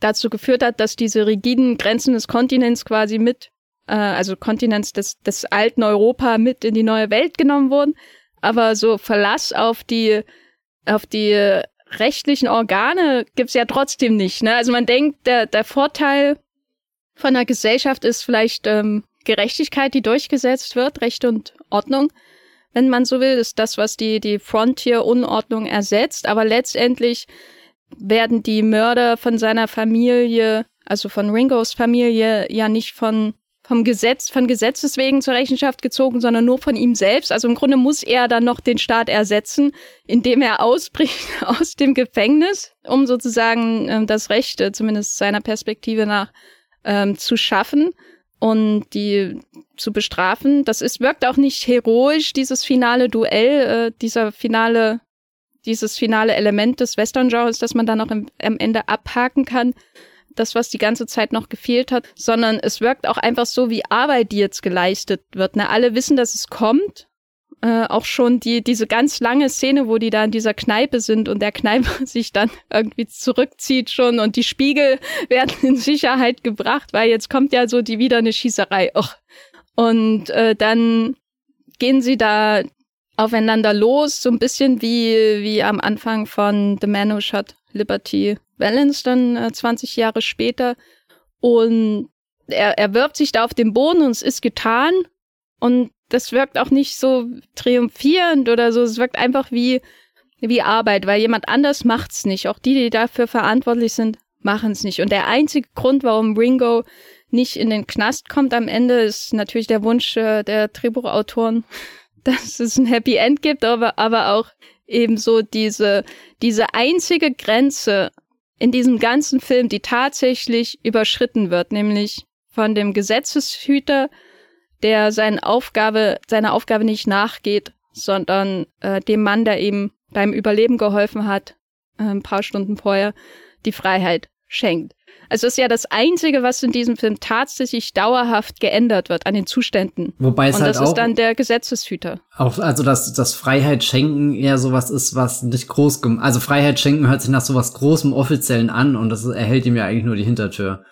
dazu geführt hat, dass diese rigiden Grenzen des Kontinents quasi mit, äh, also Kontinents des, des alten Europa mit in die neue Welt genommen wurden aber so Verlass auf die, auf die rechtlichen Organe gibt's ja trotzdem nicht. Ne? Also man denkt, der, der Vorteil von der Gesellschaft ist vielleicht ähm, Gerechtigkeit, die durchgesetzt wird, Recht und Ordnung, wenn man so will, ist das, was die, die Frontier-Unordnung ersetzt. Aber letztendlich werden die Mörder von seiner Familie, also von Ringos Familie, ja nicht von vom Gesetz, von Gesetzes wegen zur Rechenschaft gezogen, sondern nur von ihm selbst. Also im Grunde muss er dann noch den Staat ersetzen, indem er ausbricht aus dem Gefängnis, um sozusagen ähm, das Recht, äh, zumindest seiner Perspektive nach, ähm, zu schaffen und die zu bestrafen. Das ist, wirkt auch nicht heroisch, dieses finale Duell, äh, dieser finale, dieses finale Element des Western-Genres, das man dann auch im, am Ende abhaken kann das, was die ganze Zeit noch gefehlt hat, sondern es wirkt auch einfach so, wie Arbeit, die jetzt geleistet wird. Ne? Alle wissen, dass es kommt. äh, auch schon die diese ganz lange Szene, wo die da in dieser Kneipe sind und der Kneipe sich dann irgendwie zurückzieht schon und die Spiegel werden in Sicherheit gebracht, weil jetzt kommt ja so die wieder eine Schießerei. Och. Und äh, dann gehen sie da aufeinander los, so ein bisschen wie wie am Anfang von The Man Who Shot Liberty Valance dann äh, 20 Jahre später und er, er wirft sich da auf den Boden und es ist getan und das wirkt auch nicht so triumphierend oder so. Es wirkt einfach wie, wie Arbeit, weil jemand anders macht's nicht. Auch die, die dafür verantwortlich sind, machen's nicht. Und der einzige Grund, warum Ringo nicht in den Knast kommt am Ende, ist natürlich der Wunsch äh, der Drehbuchautoren, dass es ein Happy End gibt, aber, aber auch ebenso diese, diese einzige Grenze in diesem ganzen Film, die tatsächlich überschritten wird, nämlich von dem Gesetzeshüter der seine Aufgabe, seiner Aufgabe nicht nachgeht, sondern äh, dem Mann, der ihm beim Überleben geholfen hat, äh, ein paar Stunden vorher, die Freiheit schenkt. Also es ist ja das Einzige, was in diesem Film tatsächlich dauerhaft geändert wird an den Zuständen. Wobei es Und halt das auch, ist dann der Gesetzeshüter. auch also dass das Freiheit schenken eher sowas ist, was nicht groß also Freiheit schenken hört sich nach sowas großem offiziellen an und das erhält ihm ja eigentlich nur die Hintertür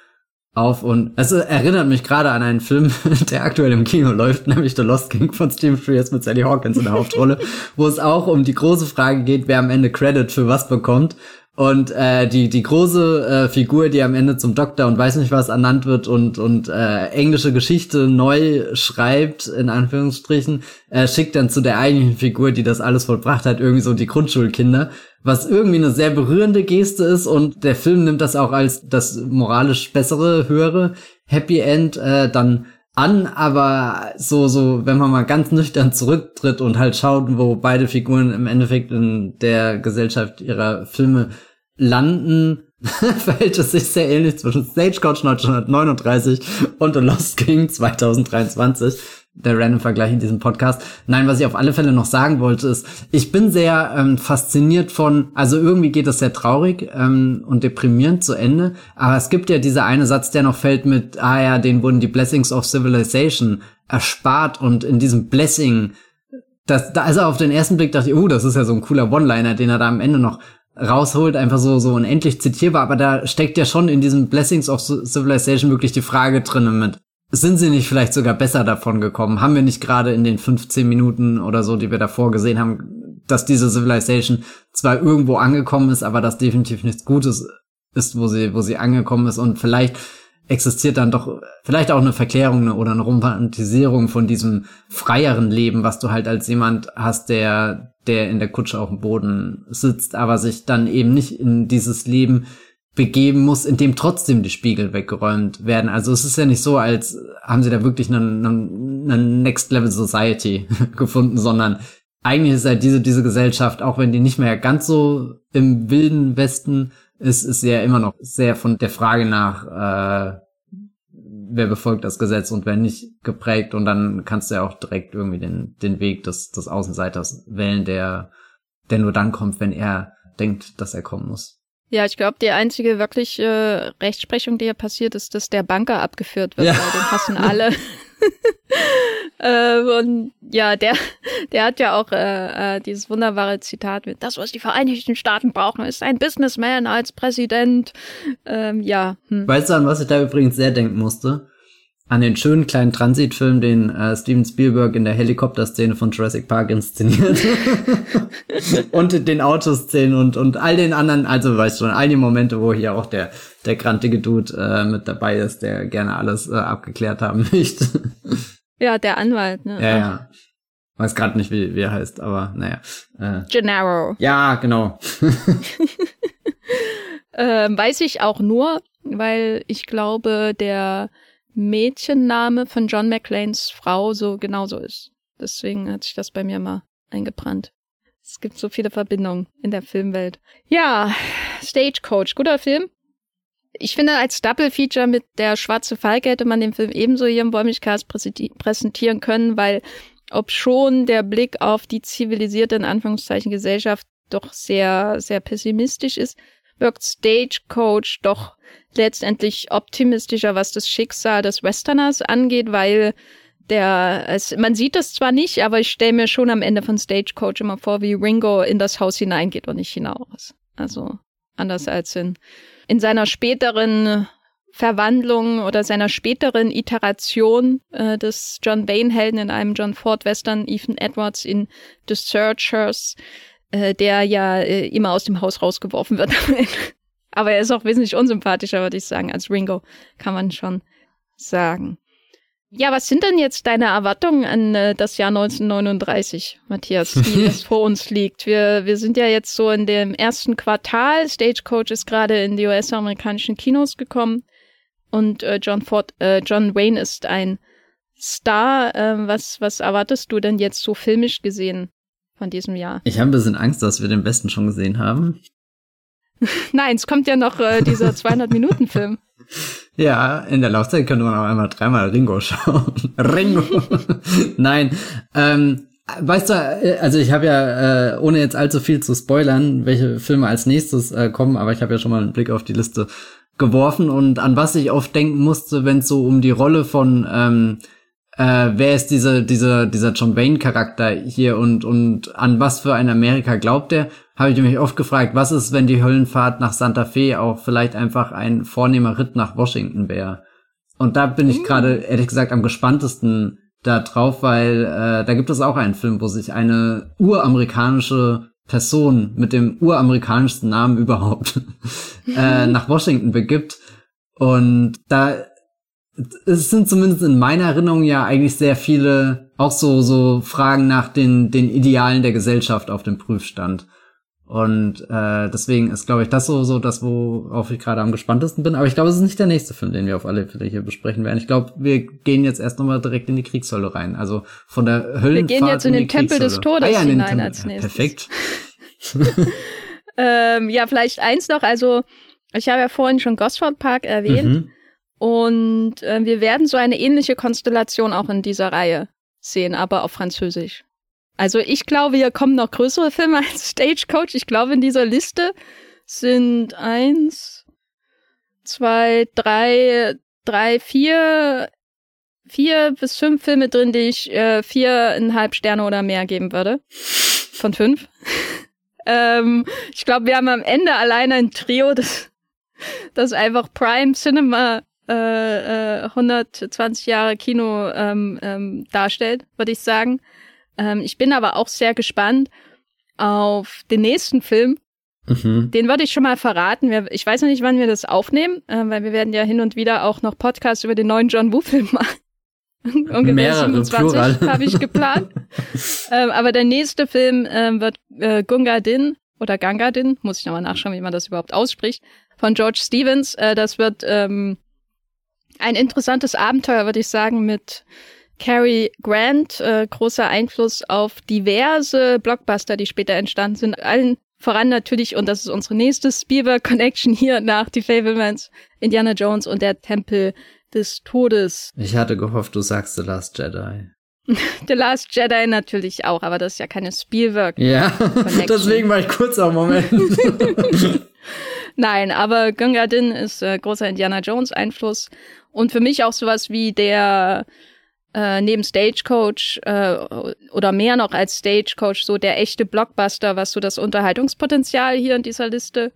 auf und es erinnert mich gerade an einen Film, der aktuell im Kino läuft, nämlich The Lost King von Steve Frears mit Sally Hawkins in der Hauptrolle, wo es auch um die große Frage geht, wer am Ende Credit für was bekommt. Und äh, die die große äh, Figur, die am Ende zum Doktor und weiß nicht was ernannt wird und und äh, englische Geschichte neu schreibt in Anführungsstrichen, äh, schickt dann zu der eigentlichen Figur, die das alles vollbracht hat, irgendwie so die Grundschulkinder, was irgendwie eine sehr berührende Geste ist und der Film nimmt das auch als das moralisch bessere, höhere Happy End äh, dann an, aber so, so, wenn man mal ganz nüchtern zurücktritt und halt schaut, wo beide Figuren im Endeffekt in der Gesellschaft ihrer Filme landen, verhält es sich sehr ähnlich zwischen Stagecoach 1939 und The Lost King 2023 der random Vergleich in diesem Podcast. Nein, was ich auf alle Fälle noch sagen wollte, ist, ich bin sehr ähm, fasziniert von, also irgendwie geht es sehr traurig ähm, und deprimierend zu Ende, aber es gibt ja dieser eine Satz, der noch fällt mit, ah ja, den wurden die Blessings of Civilization erspart und in diesem Blessing, das, da, also auf den ersten Blick dachte ich, oh, das ist ja so ein cooler One-Liner, den er da am Ende noch rausholt, einfach so, so unendlich zitierbar, aber da steckt ja schon in diesem Blessings of Civilization wirklich die Frage drinnen mit, sind sie nicht vielleicht sogar besser davon gekommen? Haben wir nicht gerade in den 15 Minuten oder so, die wir davor gesehen haben, dass diese Civilization zwar irgendwo angekommen ist, aber das definitiv nichts Gutes ist, wo sie, wo sie angekommen ist und vielleicht existiert dann doch vielleicht auch eine Verklärung oder eine Romantisierung von diesem freieren Leben, was du halt als jemand hast, der, der in der Kutsche auf dem Boden sitzt, aber sich dann eben nicht in dieses Leben begeben muss, in dem trotzdem die Spiegel weggeräumt werden. Also es ist ja nicht so, als haben sie da wirklich eine, eine Next Level Society gefunden, sondern eigentlich ist halt diese, diese Gesellschaft, auch wenn die nicht mehr ganz so im wilden Westen ist, ist ja immer noch sehr von der Frage nach, äh, wer befolgt das Gesetz und wer nicht geprägt und dann kannst du ja auch direkt irgendwie den, den Weg des, des Außenseiters wählen, der, der nur dann kommt, wenn er denkt, dass er kommen muss. Ja, ich glaube, die einzige wirklich äh, Rechtsprechung, die hier passiert, ist, dass der Banker abgeführt wird, Ja. weil den hassen alle. äh, und ja, der, der hat ja auch äh, äh, dieses wunderbare Zitat mit, das, was die Vereinigten Staaten brauchen, ist ein Businessman als Präsident. Ähm, ja, hm. Weißt du, an was ich da übrigens sehr denken musste? An den schönen kleinen Transitfilm, den äh, Steven Spielberg in der Helikopterszene von Jurassic Park inszeniert. und den Autoszenen und, und all den anderen, also weißt du schon, all die Momente, wo hier auch der, der grantige Dude äh, mit dabei ist, der gerne alles äh, abgeklärt haben möchte. ja, der Anwalt, ne? ja, ja. Weiß gerade nicht, wie, wie er heißt, aber naja. Äh, Gennaro. ja, genau. Ähm, weiß ich auch nur, weil ich glaube, der Mädchenname von John McClanes Frau so genauso ist. Deswegen hat sich das bei mir mal eingebrannt. Es gibt so viele Verbindungen in der Filmwelt. Ja, Stagecoach, guter Film. Ich finde, als Double Feature mit der Schwarze Falke hätte man den Film ebenso hier im präsenti- präsentieren können, weil ob schon der Blick auf die zivilisierte, in Anführungszeichen, Gesellschaft doch sehr, sehr pessimistisch ist, wirkt Stagecoach doch letztendlich optimistischer, was das Schicksal des Westerners angeht, weil der, es, man sieht das zwar nicht, aber ich stelle mir schon am Ende von Stagecoach immer vor, wie Ringo in das Haus hineingeht und nicht hinaus. Also anders als in, in seiner späteren Verwandlung oder seiner späteren Iteration äh, des John Wayne-Helden in einem John Ford-Western, Ethan Edwards in The Searchers, äh, der ja äh, immer aus dem Haus rausgeworfen wird. Aber er ist auch wesentlich unsympathischer, würde ich sagen, als Ringo, kann man schon sagen. Ja, was sind denn jetzt deine Erwartungen an äh, das Jahr 1939, Matthias, wie es vor uns liegt? Wir, wir sind ja jetzt so in dem ersten Quartal. Stagecoach ist gerade in die US-amerikanischen Kinos gekommen und äh, John Ford, äh, John Wayne ist ein Star. Äh, was, was erwartest du denn jetzt so filmisch gesehen von diesem Jahr? Ich habe ein bisschen Angst, dass wir den besten schon gesehen haben. Nein, es kommt ja noch äh, dieser 200-Minuten-Film. Ja, in der Laufzeit könnte man auch einmal dreimal Ringo schauen. Ringo. Nein, ähm, weißt du, äh, also ich habe ja, äh, ohne jetzt allzu viel zu spoilern, welche Filme als nächstes äh, kommen, aber ich habe ja schon mal einen Blick auf die Liste geworfen und an was ich oft denken musste, wenn es so um die Rolle von ähm, äh, wer ist diese, dieser, dieser John Wayne-Charakter hier und, und an was für ein Amerika glaubt er, habe ich mich oft gefragt, was ist, wenn die Höllenfahrt nach Santa Fe auch vielleicht einfach ein vornehmer Ritt nach Washington wäre? Und da bin ich mhm. gerade, ehrlich gesagt, am gespanntesten da drauf, weil äh, da gibt es auch einen Film, wo sich eine uramerikanische Person mit dem uramerikanischsten Namen überhaupt äh, nach Washington begibt. Und da es sind zumindest in meiner Erinnerung ja eigentlich sehr viele auch so so Fragen nach den den Idealen der Gesellschaft auf dem Prüfstand. Und äh, deswegen ist, glaube ich, das so, so das, worauf ich gerade am gespanntesten bin. Aber ich glaube, es ist nicht der nächste Film, den wir auf alle Fälle hier besprechen werden. Ich glaube, wir gehen jetzt erst nochmal direkt in die Kriegshölle rein. Also von der Höllenfahrt Wir gehen jetzt in, in den Tempel des Todes ah, ja, hinein als nächstes. Perfekt. ähm, ja, vielleicht eins noch. Also ich habe ja vorhin schon Gosford Park erwähnt. Mhm. Und äh, wir werden so eine ähnliche Konstellation auch in dieser Reihe sehen, aber auf Französisch. Also ich glaube, hier kommen noch größere Filme als Stagecoach. Ich glaube, in dieser Liste sind eins, zwei, drei, drei, vier, vier bis fünf Filme drin, die ich äh, viereinhalb Sterne oder mehr geben würde. Von fünf. ähm, ich glaube, wir haben am Ende alleine ein Trio, das, das einfach Prime Cinema äh, 120 äh, Jahre Kino ähm, ähm, darstellt, würde ich sagen. Ähm, ich bin aber auch sehr gespannt auf den nächsten Film. Mhm. Den würde ich schon mal verraten. Ich weiß noch nicht, wann wir das aufnehmen, äh, weil wir werden ja hin und wieder auch noch Podcasts über den neuen John Woo-Film machen. Ungefähr Mehrere, 27 habe ich geplant. ähm, aber der nächste Film ähm, wird äh, Gunga Din oder Ganga Din, muss ich nochmal nachschauen, wie man das überhaupt ausspricht, von George Stevens. Äh, das wird ähm, ein interessantes Abenteuer, würde ich sagen, mit Cary Grant, äh, großer Einfluss auf diverse Blockbuster, die später entstanden sind. Allen voran natürlich, und das ist unsere nächste Spielberg-Connection hier nach Die Fablemans, Indiana Jones und der Tempel des Todes. Ich hatte gehofft, du sagst The Last Jedi. The Last Jedi natürlich auch, aber das ist ja keine Spielberg. Ja, deswegen war ich kurz am Moment. Nein, aber Gunga Din ist äh, großer Indiana Jones Einfluss und für mich auch sowas wie der äh, neben Stagecoach äh, oder mehr noch als Stagecoach so der echte Blockbuster, was so das Unterhaltungspotenzial hier in dieser Liste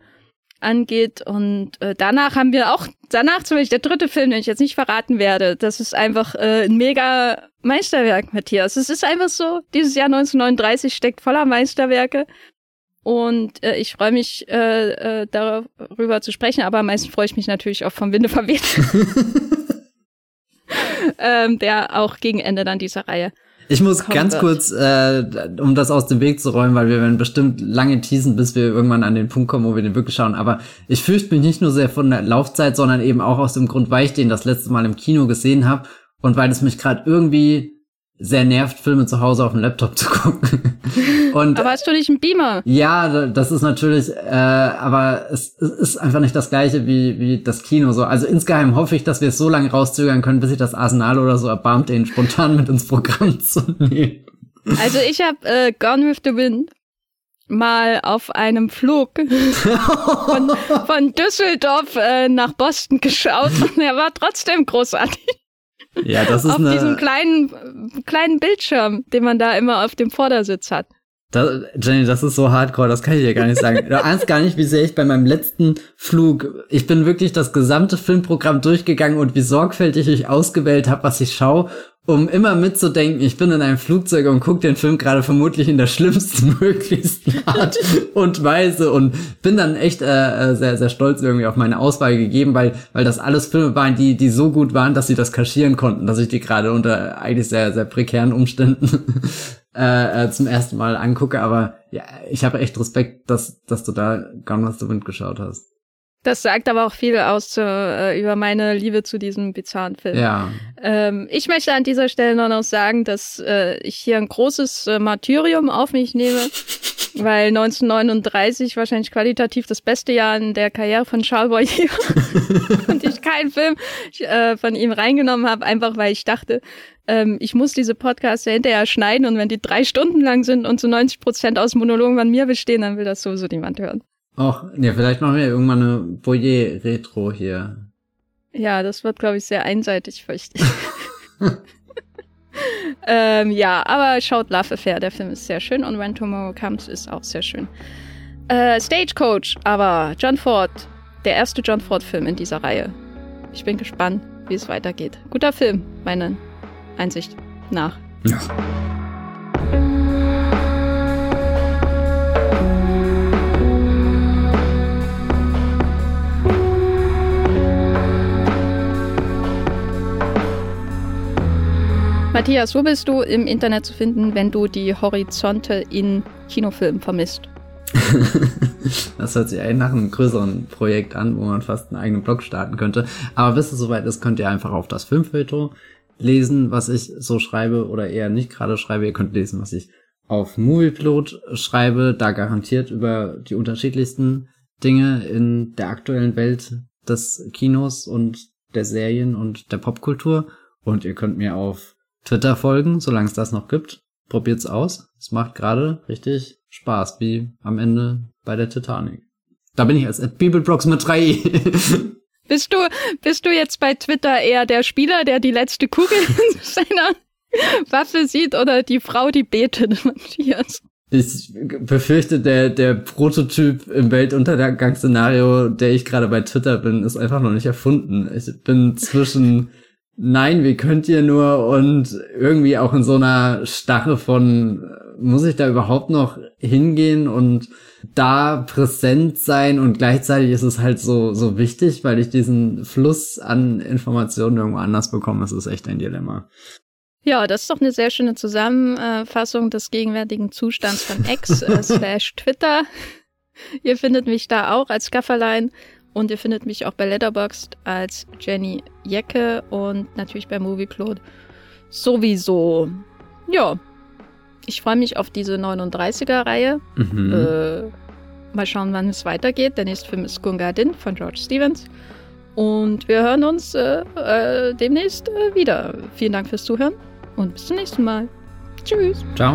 angeht. Und äh, danach haben wir auch, danach zum Beispiel der dritte Film, den ich jetzt nicht verraten werde, das ist einfach äh, ein mega Meisterwerk, Matthias. Es ist einfach so, dieses Jahr 1939 steckt voller Meisterwerke. Und äh, ich freue mich, äh, äh, darüber zu sprechen, aber am meisten freue ich mich natürlich auch vom Winde verweht. ähm, der auch gegen Ende dann dieser Reihe. Ich muss ganz wird. kurz, äh, um das aus dem Weg zu räumen, weil wir werden bestimmt lange teasen, bis wir irgendwann an den Punkt kommen, wo wir den wirklich schauen. Aber ich fürchte mich nicht nur sehr von der Laufzeit, sondern eben auch aus dem Grund, weil ich den das letzte Mal im Kino gesehen habe und weil es mich gerade irgendwie sehr nervt, Filme zu Hause auf dem Laptop zu gucken. Und, aber hast du nicht einen Beamer? Ja, das ist natürlich, äh, aber es, es ist einfach nicht das gleiche wie, wie das Kino. So. Also insgeheim hoffe ich, dass wir es so lange rauszögern können, bis sich das Arsenal oder so erbarmt, den spontan mit ins Programm zu nehmen. Also ich habe äh, Gone with the Wind mal auf einem Flug von, von Düsseldorf äh, nach Boston geschaut und er war trotzdem großartig. Ja, das ist auf eine. diesem kleinen, kleinen Bildschirm, den man da immer auf dem Vordersitz hat. Das, Jenny, das ist so hardcore, das kann ich dir gar nicht sagen. Du ahnst gar nicht, wie sehr ich bei meinem letzten Flug, ich bin wirklich das gesamte Filmprogramm durchgegangen und wie sorgfältig ich ausgewählt habe, was ich schaue, um immer mitzudenken, ich bin in einem Flugzeug und gucke den Film gerade vermutlich in der schlimmsten möglichsten Art und Weise und bin dann echt äh, äh, sehr, sehr stolz irgendwie auf meine Auswahl gegeben, weil, weil das alles Filme waren, die, die so gut waren, dass sie das kaschieren konnten, dass ich die gerade unter eigentlich sehr, sehr prekären Umständen äh, äh, zum ersten Mal angucke, aber ja, ich habe echt Respekt, dass, dass du da Gone with the Wind geschaut hast. Das sagt aber auch viel aus äh, über meine Liebe zu diesem bizarren Film. Ja. Ähm, ich möchte an dieser Stelle noch, noch sagen, dass äh, ich hier ein großes äh, Martyrium auf mich nehme, weil 1939 wahrscheinlich qualitativ das beste Jahr in der Karriere von Charles Boyer und ich keinen Film äh, von ihm reingenommen habe, einfach weil ich dachte, ähm, ich muss diese Podcasts ja hinterher schneiden und wenn die drei Stunden lang sind und zu 90 Prozent aus Monologen von mir bestehen, dann will das sowieso niemand hören. Och, ja, vielleicht machen wir irgendwann eine Boyer-Retro hier. Ja, das wird, glaube ich, sehr einseitig, fürchte ich. ähm, ja, aber schaut Love Affair, der Film ist sehr schön und When Tomorrow Comes ist auch sehr schön. Äh, Stagecoach, aber John Ford, der erste John Ford-Film in dieser Reihe. Ich bin gespannt, wie es weitergeht. Guter Film, meine Einsicht nach. Ja. Matthias, wo bist du im Internet zu finden, wenn du die Horizonte in Kinofilmen vermisst? das hört sich eigentlich nach einem größeren Projekt an, wo man fast einen eigenen Blog starten könnte. Aber bis es soweit ist, könnt ihr einfach auf das Filmfilter lesen, was ich so schreibe oder eher nicht gerade schreibe. Ihr könnt lesen, was ich auf Movieplot schreibe, da garantiert über die unterschiedlichsten Dinge in der aktuellen Welt des Kinos und der Serien und der Popkultur. Und ihr könnt mir auf Twitter folgen, solange es das noch gibt. Probiert's aus. Es macht gerade richtig Spaß, wie am Ende bei der Titanic. Da bin ich als Bibelbrox mit 3 Bist du, bist du jetzt bei Twitter eher der Spieler, der die letzte Kugel in seiner Waffe sieht oder die Frau, die betet, Matthias? Ich befürchte, der, der Prototyp im Weltuntergangsszenario, der ich gerade bei Twitter bin, ist einfach noch nicht erfunden. Ich bin zwischen Nein, wie könnt ihr nur und irgendwie auch in so einer Stache von, muss ich da überhaupt noch hingehen und da präsent sein und gleichzeitig ist es halt so, so wichtig, weil ich diesen Fluss an Informationen irgendwo anders bekomme. Das ist echt ein Dilemma. Ja, das ist doch eine sehr schöne Zusammenfassung des gegenwärtigen Zustands von X äh, slash Twitter. Ihr findet mich da auch als Gafferlein und ihr findet mich auch bei Letterboxd als Jenny Jecke und natürlich bei Movieplot sowieso. Ja, ich freue mich auf diese 39er-Reihe. Mhm. Äh, mal schauen, wann es weitergeht. Der nächste Film ist Gunga Din von George Stevens. Und wir hören uns äh, äh, demnächst äh, wieder. Vielen Dank fürs Zuhören und bis zum nächsten Mal. Tschüss. Ciao.